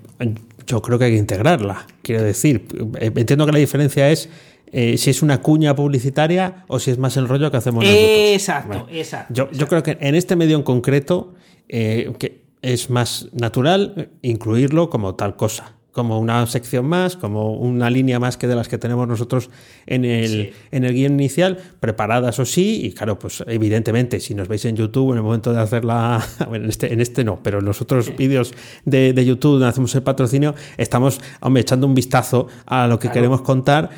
yo creo que hay que integrarla. Quiero decir, eh, entiendo que la diferencia es eh, si es una cuña publicitaria o si es más el rollo que hacemos nosotros. Exacto, exacto. Yo, yo creo que en este medio en concreto que es más natural incluirlo como tal cosa como una sección más, como una línea más que de las que tenemos nosotros en el, en el guion inicial, preparadas o sí, y claro, pues evidentemente, si nos veis en YouTube en el momento de hacerla, bueno, en este, en este no, pero en los otros vídeos de, de, YouTube donde hacemos el patrocinio, estamos hombre, echando un vistazo a lo que claro. queremos contar,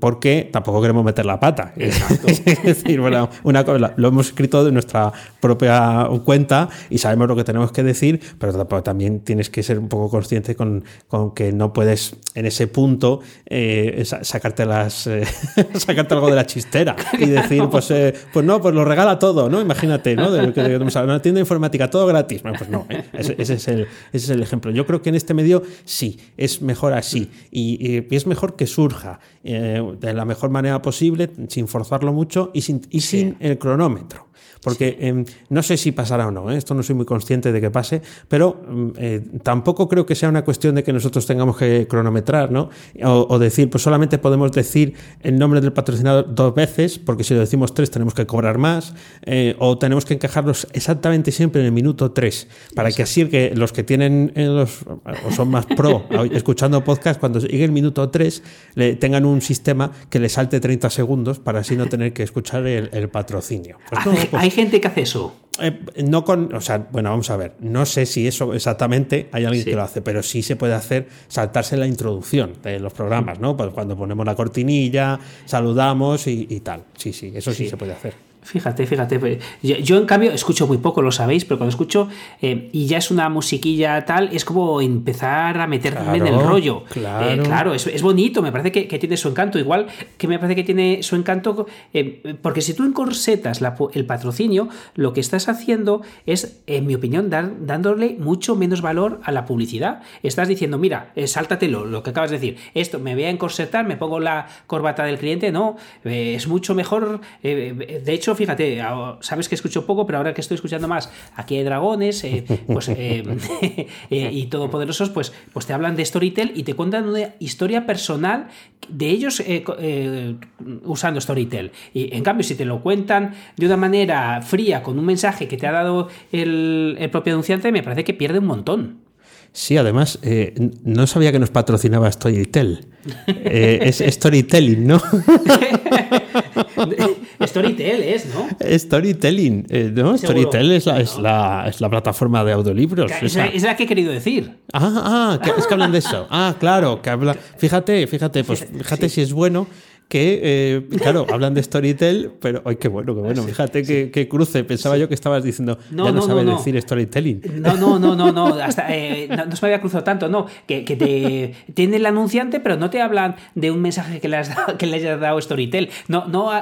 porque tampoco queremos meter la pata. es decir, bueno, una cosa, lo hemos escrito de nuestra propia cuenta y sabemos lo que tenemos que decir, pero también tienes que ser un poco consciente con, con que no puedes en ese punto eh, sacarte las eh, sacarte algo de la chistera y decir, pues, eh, pues no, pues lo regala todo, ¿no? Imagínate, ¿no? De, de, de, una tienda informática, todo gratis. Bueno, pues no, ese, ese, es el, ese es el ejemplo. Yo creo que en este medio sí, es mejor así y, y es mejor que surja de la mejor manera posible, sin forzarlo mucho y sin, y sin sí. el cronómetro. Porque eh, no sé si pasará o no, ¿eh? esto no soy muy consciente de que pase, pero eh, tampoco creo que sea una cuestión de que nosotros tengamos que cronometrar, ¿no? O, o, decir, pues solamente podemos decir el nombre del patrocinador dos veces, porque si lo decimos tres tenemos que cobrar más, eh, o tenemos que encajarlos exactamente siempre en el minuto tres, para que así que los que tienen los, o son más pro escuchando podcast, cuando llegue el minuto tres, le, tengan un sistema que le salte 30 segundos para así no tener que escuchar el, el patrocinio. Pues no, pues, gente que hace eso. Eh, no con, o sea, bueno, vamos a ver. No sé si eso exactamente hay alguien sí. que lo hace, pero sí se puede hacer saltarse la introducción de los programas, ¿no? Pues cuando ponemos la cortinilla, saludamos y, y tal. Sí, sí, eso sí, sí se puede hacer. Fíjate, fíjate. pues, Yo, yo, en cambio escucho muy poco, lo sabéis, pero cuando escucho eh, y ya es una musiquilla tal, es como empezar a meterme claro, en el rollo. Claro, eh, claro es, es, bonito, me parece que, que, tiene su encanto. Igual que me parece que tiene su encanto, eh, porque si tú encorsetas la, el patrocinio, lo que estás haciendo es, en mi opinión, dar, dándole mucho menos valor a la publicidad. Estás diciendo, mira, sáltatelo, lo que acabas de decir. Esto, me voy a encorsetar, me pongo la corbata del cliente. No, es mucho mejor. de hecho, fíjate, sabes que escucho poco, pero ahora que estoy escuchando más, aquí hay dragones, eh, pues, eh, eh, y todopoderosos, pues, pues te hablan de Storytel y te cuentan una historia personal de ellos eh, usando Storytel. Y en cambio, si te lo cuentan de una manera fría, con un mensaje que te ha dado el, el propio anunciante, me parece que pierde un montón. Sí, además, eh, no sabía que nos patrocinaba Storytel. Eh, es Storytelling, ¿no? Storytel es, ¿no? Storytelling, eh, ¿no? Storytel es la, es, la, es la plataforma de audiolibros. Es la, es la que he querido decir. Ah, ah, es que hablan de eso. Ah, claro, que habla. Fíjate, fíjate, pues fíjate sí. si es bueno que, eh, claro, hablan de Storytel, pero, ay, qué bueno, qué bueno, fíjate sí. que, que, cruce, pensaba sí. yo que estabas diciendo, no, ya no, no sabes no, decir storytelling. No, no, no, no, no, hasta, eh, no, no, se me había cruzado tanto, no, que, que te tiene el anunciante, pero no te hablan de un mensaje que le, has dado, que le hayas dado Storytel, no, no,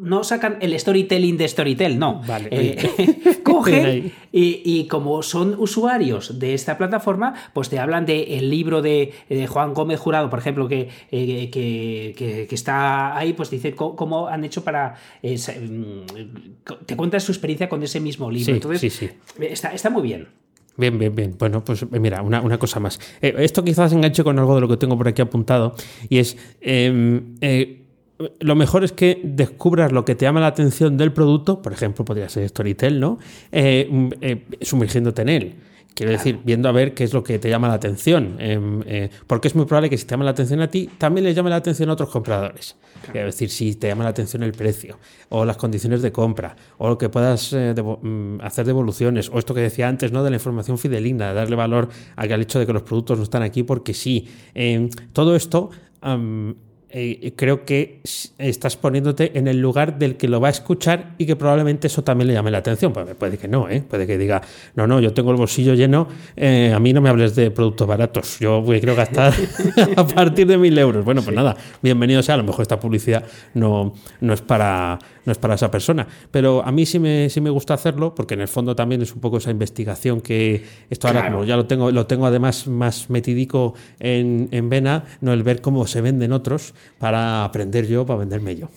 no sacan el storytelling de Storytel, no. Vale. Eh, cogen y, y, como son usuarios de esta plataforma, pues te hablan del de libro de, de, Juan Gómez Jurado, por ejemplo, que, eh, que, que, que está ahí, pues dice cómo han hecho para. Eh, te cuentas su experiencia con ese mismo libro. Sí, Entonces, sí, sí. Está, está muy bien. Bien, bien, bien. Bueno, pues eh, mira, una, una cosa más. Eh, esto quizás enganche con algo de lo que tengo por aquí apuntado y es. Eh, lo mejor es que descubras lo que te llama la atención del producto, por ejemplo, podría ser Storytel, ¿no? sumergiéndote en él. Quiero claro. decir, viendo a ver qué es lo que te llama la atención. Eh, eh, porque es muy probable que si te llama la atención a ti, también le llame la atención a otros compradores. Claro. Quiero decir, si te llama la atención el precio, o las condiciones de compra, o lo que puedas eh, devo mm, hacer devoluciones, o esto que decía antes, ¿no? De la información fidelina, de darle valor al hecho de que los productos no están aquí porque sí. Eh, todo esto um, eh, creo que estás poniéndote en el lugar del que lo va a escuchar y que probablemente eso también le llame la atención. Pues puede que no, ¿eh? puede que diga, no, no, yo tengo el bolsillo lleno, eh, a mí no me hables de productos baratos, yo quiero gastar a partir de mil euros. Bueno, pues sí. nada, bienvenido sea, a lo mejor esta publicidad no, no, es para, no es para esa persona, pero a mí sí me, sí me gusta hacerlo porque en el fondo también es un poco esa investigación que esto ahora claro. como ya lo tengo, lo tengo además más metidico en, en vena, no el ver cómo se venden otros para aprender yo, para venderme yo.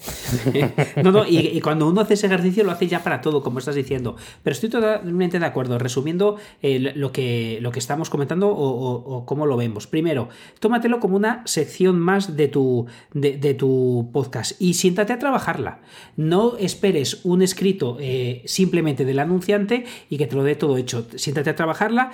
no, no, y, cuando uno hace ese ejercicio lo hace ya para todo, como estás diciendo. Pero estoy totalmente de acuerdo. Resumiendo eh, lo, que, lo que estamos comentando o, cómo lo vemos. Primero, tómatelo como una sección más de tu, de, tu podcast y siéntate a trabajarla. No esperes un escrito eh, simplemente del anunciante y que te lo dé todo hecho. Siéntate a trabajarla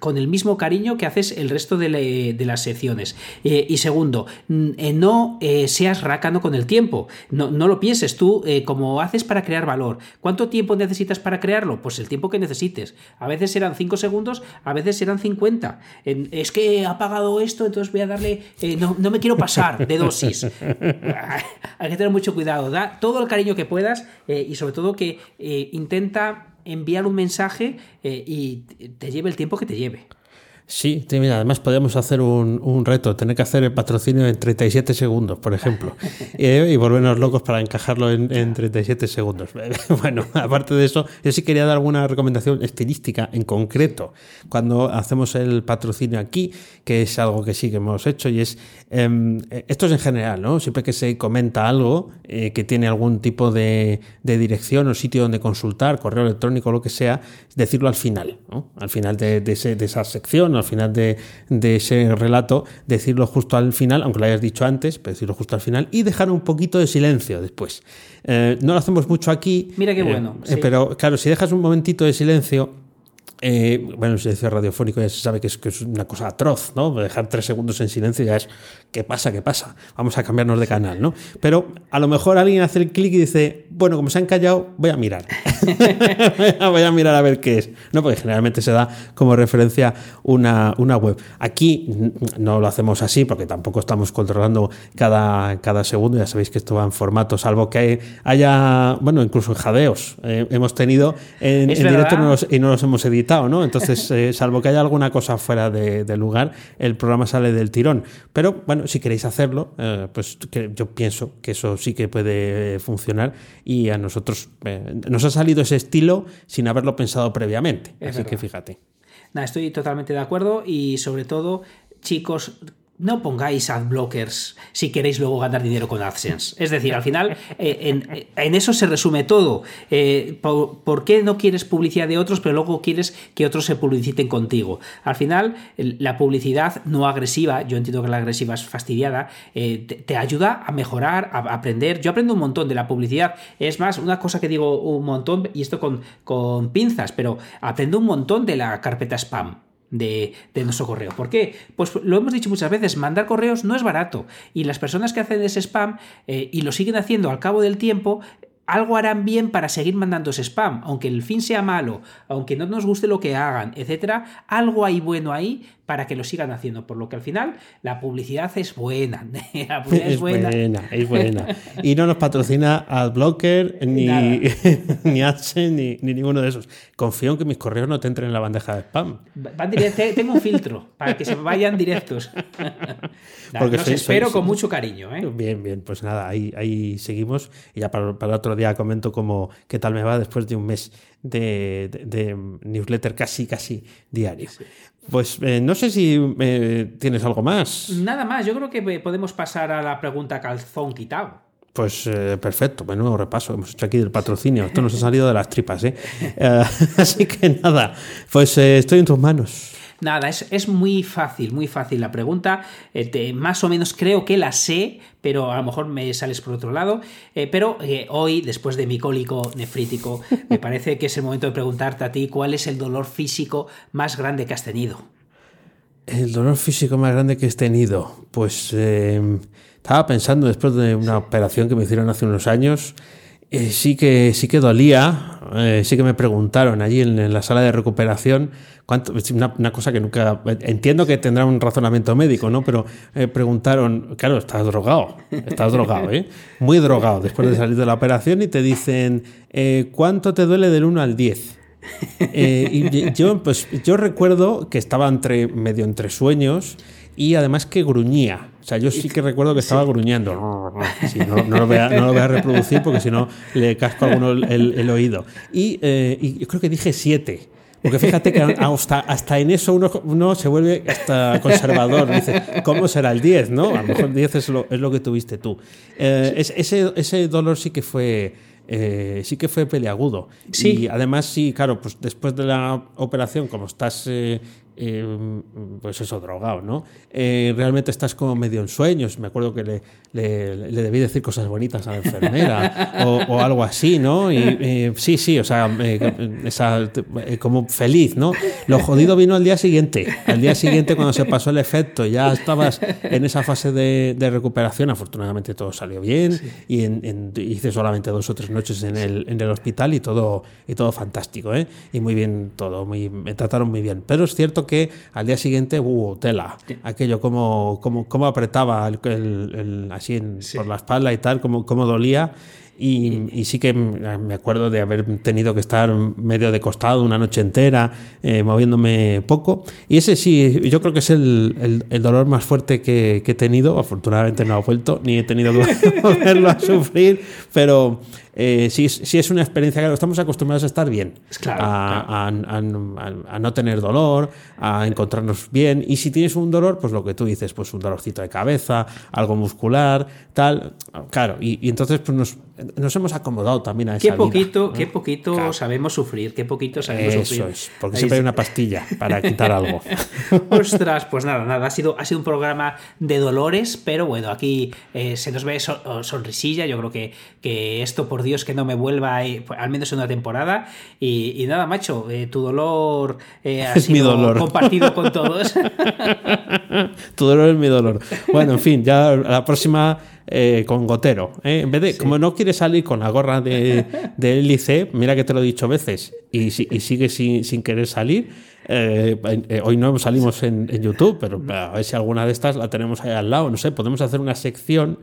con el mismo cariño que haces el resto de, las secciones. Eh, y segundo, eh, no eh, seas rácano con el tiempo. No, no lo pienses tú como haces para crear valor. ¿Cuánto tiempo necesitas para crearlo? Pues el tiempo que necesites. A veces serán 5 segundos, a veces serán 50. es que ha pagado esto, entonces voy a darle... No, no, me quiero pasar de dosis. Hay que tener mucho cuidado. Da todo el cariño que puedas y sobre todo que intenta enviar un mensaje eh, y te lleve el tiempo que te lleve. Sí, mira, además podemos hacer un, reto, tener que hacer el patrocinio en 37 segundos, por ejemplo, y, volvernos locos para encajarlo en, 37 segundos. bueno, aparte de eso, yo sí quería dar alguna recomendación estilística en concreto cuando hacemos el patrocinio aquí, que es algo que sí que hemos hecho, y es, em, esto es en general, ¿no? Siempre que se comenta algo eh, que tiene algún tipo de, dirección o sitio donde consultar, correo electrónico lo que sea, decirlo al final, ¿no? Al final de, de esa sección al final de, ese relato, decirlo justo al final, aunque lo hayas dicho antes, pero decirlo justo al final y dejar un poquito de silencio después. Eh, no lo hacemos mucho aquí. Mira qué eh, bueno. Eh, pero claro, si dejas un momentito de silencio, bueno, el silencio radiofónico ya se sabe que es, que es, una cosa atroz, ¿no? Dejar tres segundos en silencio ya es, ¿qué pasa? ¿Qué pasa? Vamos a cambiarnos de canal, ¿no? Pero a lo mejor alguien hace el clic y dice, bueno, como se han callado, voy a mirar. voy a mirar a ver qué es. No, porque generalmente se da como referencia una, una, web. Aquí no lo hacemos así porque tampoco estamos controlando cada, cada segundo. Ya sabéis que esto va en formato, salvo que haya, bueno, incluso jadeos. Eh, hemos tenido en, directo y no los hemos editado, ¿no? Entonces, eh, salvo que haya alguna cosa fuera de, lugar, el programa sale del tirón. Pero bueno, si queréis hacerlo, eh, pues que yo pienso que eso sí que puede funcionar y a nosotros nos ha salido ese estilo sin haberlo pensado previamente. Así que fíjate. Estoy totalmente de acuerdo y sobre todo, chicos, no pongáis adblockers si queréis luego ganar dinero con AdSense. Es decir, al final, eh, en, eso se resume todo. Eh, por, qué no quieres publicidad de otros, pero luego quieres que otros se publiciten contigo? Al final, la publicidad no agresiva, yo entiendo que la agresiva es fastidiada, eh, te, ayuda a mejorar, a, aprender. Yo aprendo un montón de la publicidad. Es más, una cosa que digo un montón, y esto con, con pinzas, pero aprendo un montón de la carpeta spam de, nuestro correo. ¿Por qué? Pues lo hemos dicho muchas veces, mandar correos no es barato y las personas que hacen ese spam eh, y lo siguen haciendo al cabo del tiempo, algo harán bien para seguir mandando ese spam, aunque el fin sea malo, aunque no nos guste lo que hagan, etcétera, algo hay bueno ahí para que lo sigan haciendo. Por lo que al final la publicidad es buena. es, buena. Es buena, Y no nos patrocina AdBlocker, ni, ni AdSense, ni, ninguno de esos. Confío en que mis correos no te entren en la bandeja de spam. tengo un filtro para que se vayan directos. Porque los espero con mucho cariño. ¿eh? Bien, bien. Pues nada, ahí, ahí seguimos. Y ya para, para otro día comento cómo, qué tal me va después de un mes de, newsletter casi, casi diario. Pues eh, no sé si eh, tienes algo más. Nada más, yo creo que podemos pasar a la pregunta calzón quitado. Pues eh, perfecto, nuevo repaso. Hemos hecho aquí del patrocinio. Esto nos ha salido de las tripas, ¿eh? así que nada, pues estoy en tus manos. Nada, es, muy fácil, muy fácil la pregunta. Eh, más o menos creo que la sé, pero a lo mejor me sales por otro lado. Eh, pero eh, hoy, después de mi cólico nefrítico, me parece que es el momento de preguntarte a ti cuál es el dolor físico más grande que has tenido. El dolor físico más grande que he tenido, pues estaba pensando después de una operación que me hicieron hace unos años. sí, que, sí que dolía, sí que me preguntaron allí en la sala de recuperación una, cosa que nunca. Entiendo que tendrá un razonamiento médico, ¿no? Pero eh, preguntaron, claro, estás drogado, estás drogado, ¿eh? Muy drogado después de salir de la operación y te dicen, eh, ¿cuánto te duele del 1 al 10? Eh, y yo, pues, yo recuerdo que estaba entre, medio entre sueños y además que gruñía. O sea, yo sí que recuerdo que estaba gruñendo. no, lo voy a, reproducir porque si no le casco a alguno el, oído. Y, y, yo creo que dije 7. Porque fíjate que hasta, hasta en eso uno, uno se vuelve hasta conservador. Dice, ¿cómo será el 10? ¿no? A lo mejor el 10 es lo, es lo que tuviste tú. Eh, ese, ese dolor sí que fue eh, sí que fue peleagudo. Sí. Y además, sí, claro, pues después de la operación, como estás eh, eh, pues eso, drogado, ¿no? Eh, realmente estás como medio en sueños. Me acuerdo que le, le, debí decir cosas bonitas a la enfermera o, algo así, ¿no? Y eh, sí, sí, o sea, esa, como feliz, ¿no? Lo jodido vino al día siguiente. Al día siguiente, cuando se pasó el efecto, ya estabas en esa fase de, recuperación. Afortunadamente todo salió bien y hice solamente dos o tres noches en el, en el hospital y todo, y todo fantástico, ¿eh? Y muy bien todo, muy, me trataron muy bien. Pero es cierto que al día siguiente hubo tela. Aquello como, como, como apretaba el, así por la espalda y tal, como, como dolía. Y, sí que me acuerdo de haber tenido que estar medio de costado una noche entera, eh, moviéndome poco. Y ese sí, yo creo que es el, el, dolor más fuerte que, que, he tenido. Afortunadamente no ha vuelto, ni he tenido que volverlo a sufrir, pero eh, sí, es una experiencia, claro, estamos acostumbrados a estar bien, a, no tener dolor, a encontrarnos bien. Y si tienes un dolor, pues lo que tú dices, pues un dolorcito de cabeza, algo muscular, tal. Claro, y, entonces pues nos, hemos acomodado también a esa qué poquito, Qué poquito sabemos sufrir, qué poquito sabemos Eso es, porque siempre hay una pastilla para quitar algo. Ostras, pues nada, nada, ha sido, ha sido un programa de dolores, pero bueno, aquí eh, se nos ve sonrisilla, yo creo que, que esto por Dios que no me vuelva, al menos en una temporada. Y, nada, macho, eh, tu dolor eh, ha sido compartido con todos. tu dolor es mi dolor. Bueno, en fin, ya la próxima. Eh, con gotero. En vez de, como no quieres salir con la gorra de, de hélice, mira que te lo he dicho veces, y, y sigue sin, sin, querer salir. hoy no salimos en, en, YouTube, pero a ver si alguna de estas la tenemos ahí al lado. No sé, podemos hacer una sección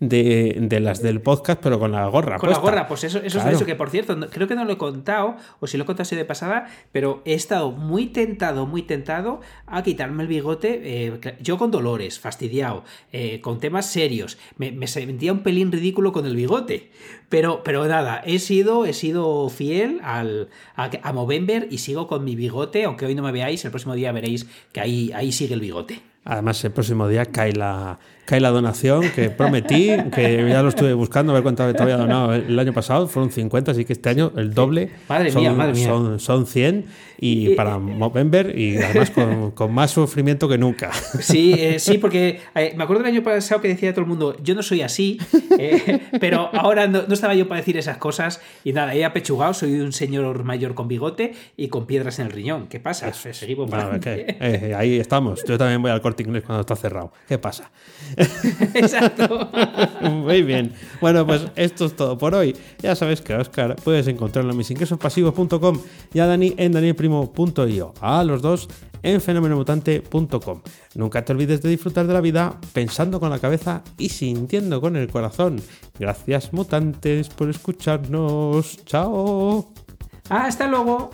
de, de, las del podcast, pero con la gorra. Con la gorra, pues eso, eso es eso, que por cierto, creo que no lo he contado, o si lo he contado así de pasada, pero he estado muy tentado, muy tentado a quitarme el bigote, eh, yo con dolores, fastidiado, eh, con temas serios, me, me, sentía un pelín ridículo con el bigote, pero, pero nada, he sido, he sido fiel al, a, a Movember y sigo con mi bigote, aunque hoy no me veáis, el próximo día veréis que ahí, ahí sigue el bigote. Además, el próximo día cae la, cae la donación que prometí, que ya lo estuve buscando, a ver cuánto había donado el año pasado, fueron 50, así que este año el doble. Madre son, mía, madre mía. Son, son 100 y, para Movember y además con, con, más sufrimiento que nunca. Sí, eh, sí, porque eh, me acuerdo del año pasado que decía todo el mundo, yo no soy así, eh, pero ahora no, estaba yo para decir esas cosas y nada, he apechugado, soy un señor mayor con bigote y con piedras en el riñón. ¿Qué pasa? Seguimos ahí estamos. Yo también voy al corte inglés cuando está cerrado. ¿Qué pasa? Exacto. Muy bien. Bueno, pues esto es todo por hoy. Ya sabes que Oscar puedes encontrarlo en misingresospasivos.com y a Dani en danielprimo.io. A los dos en fenomenomutante.com. Nunca te olvides de disfrutar de la vida pensando con la cabeza y sintiendo con el corazón. Gracias mutantes por escucharnos. Chao. Hasta luego.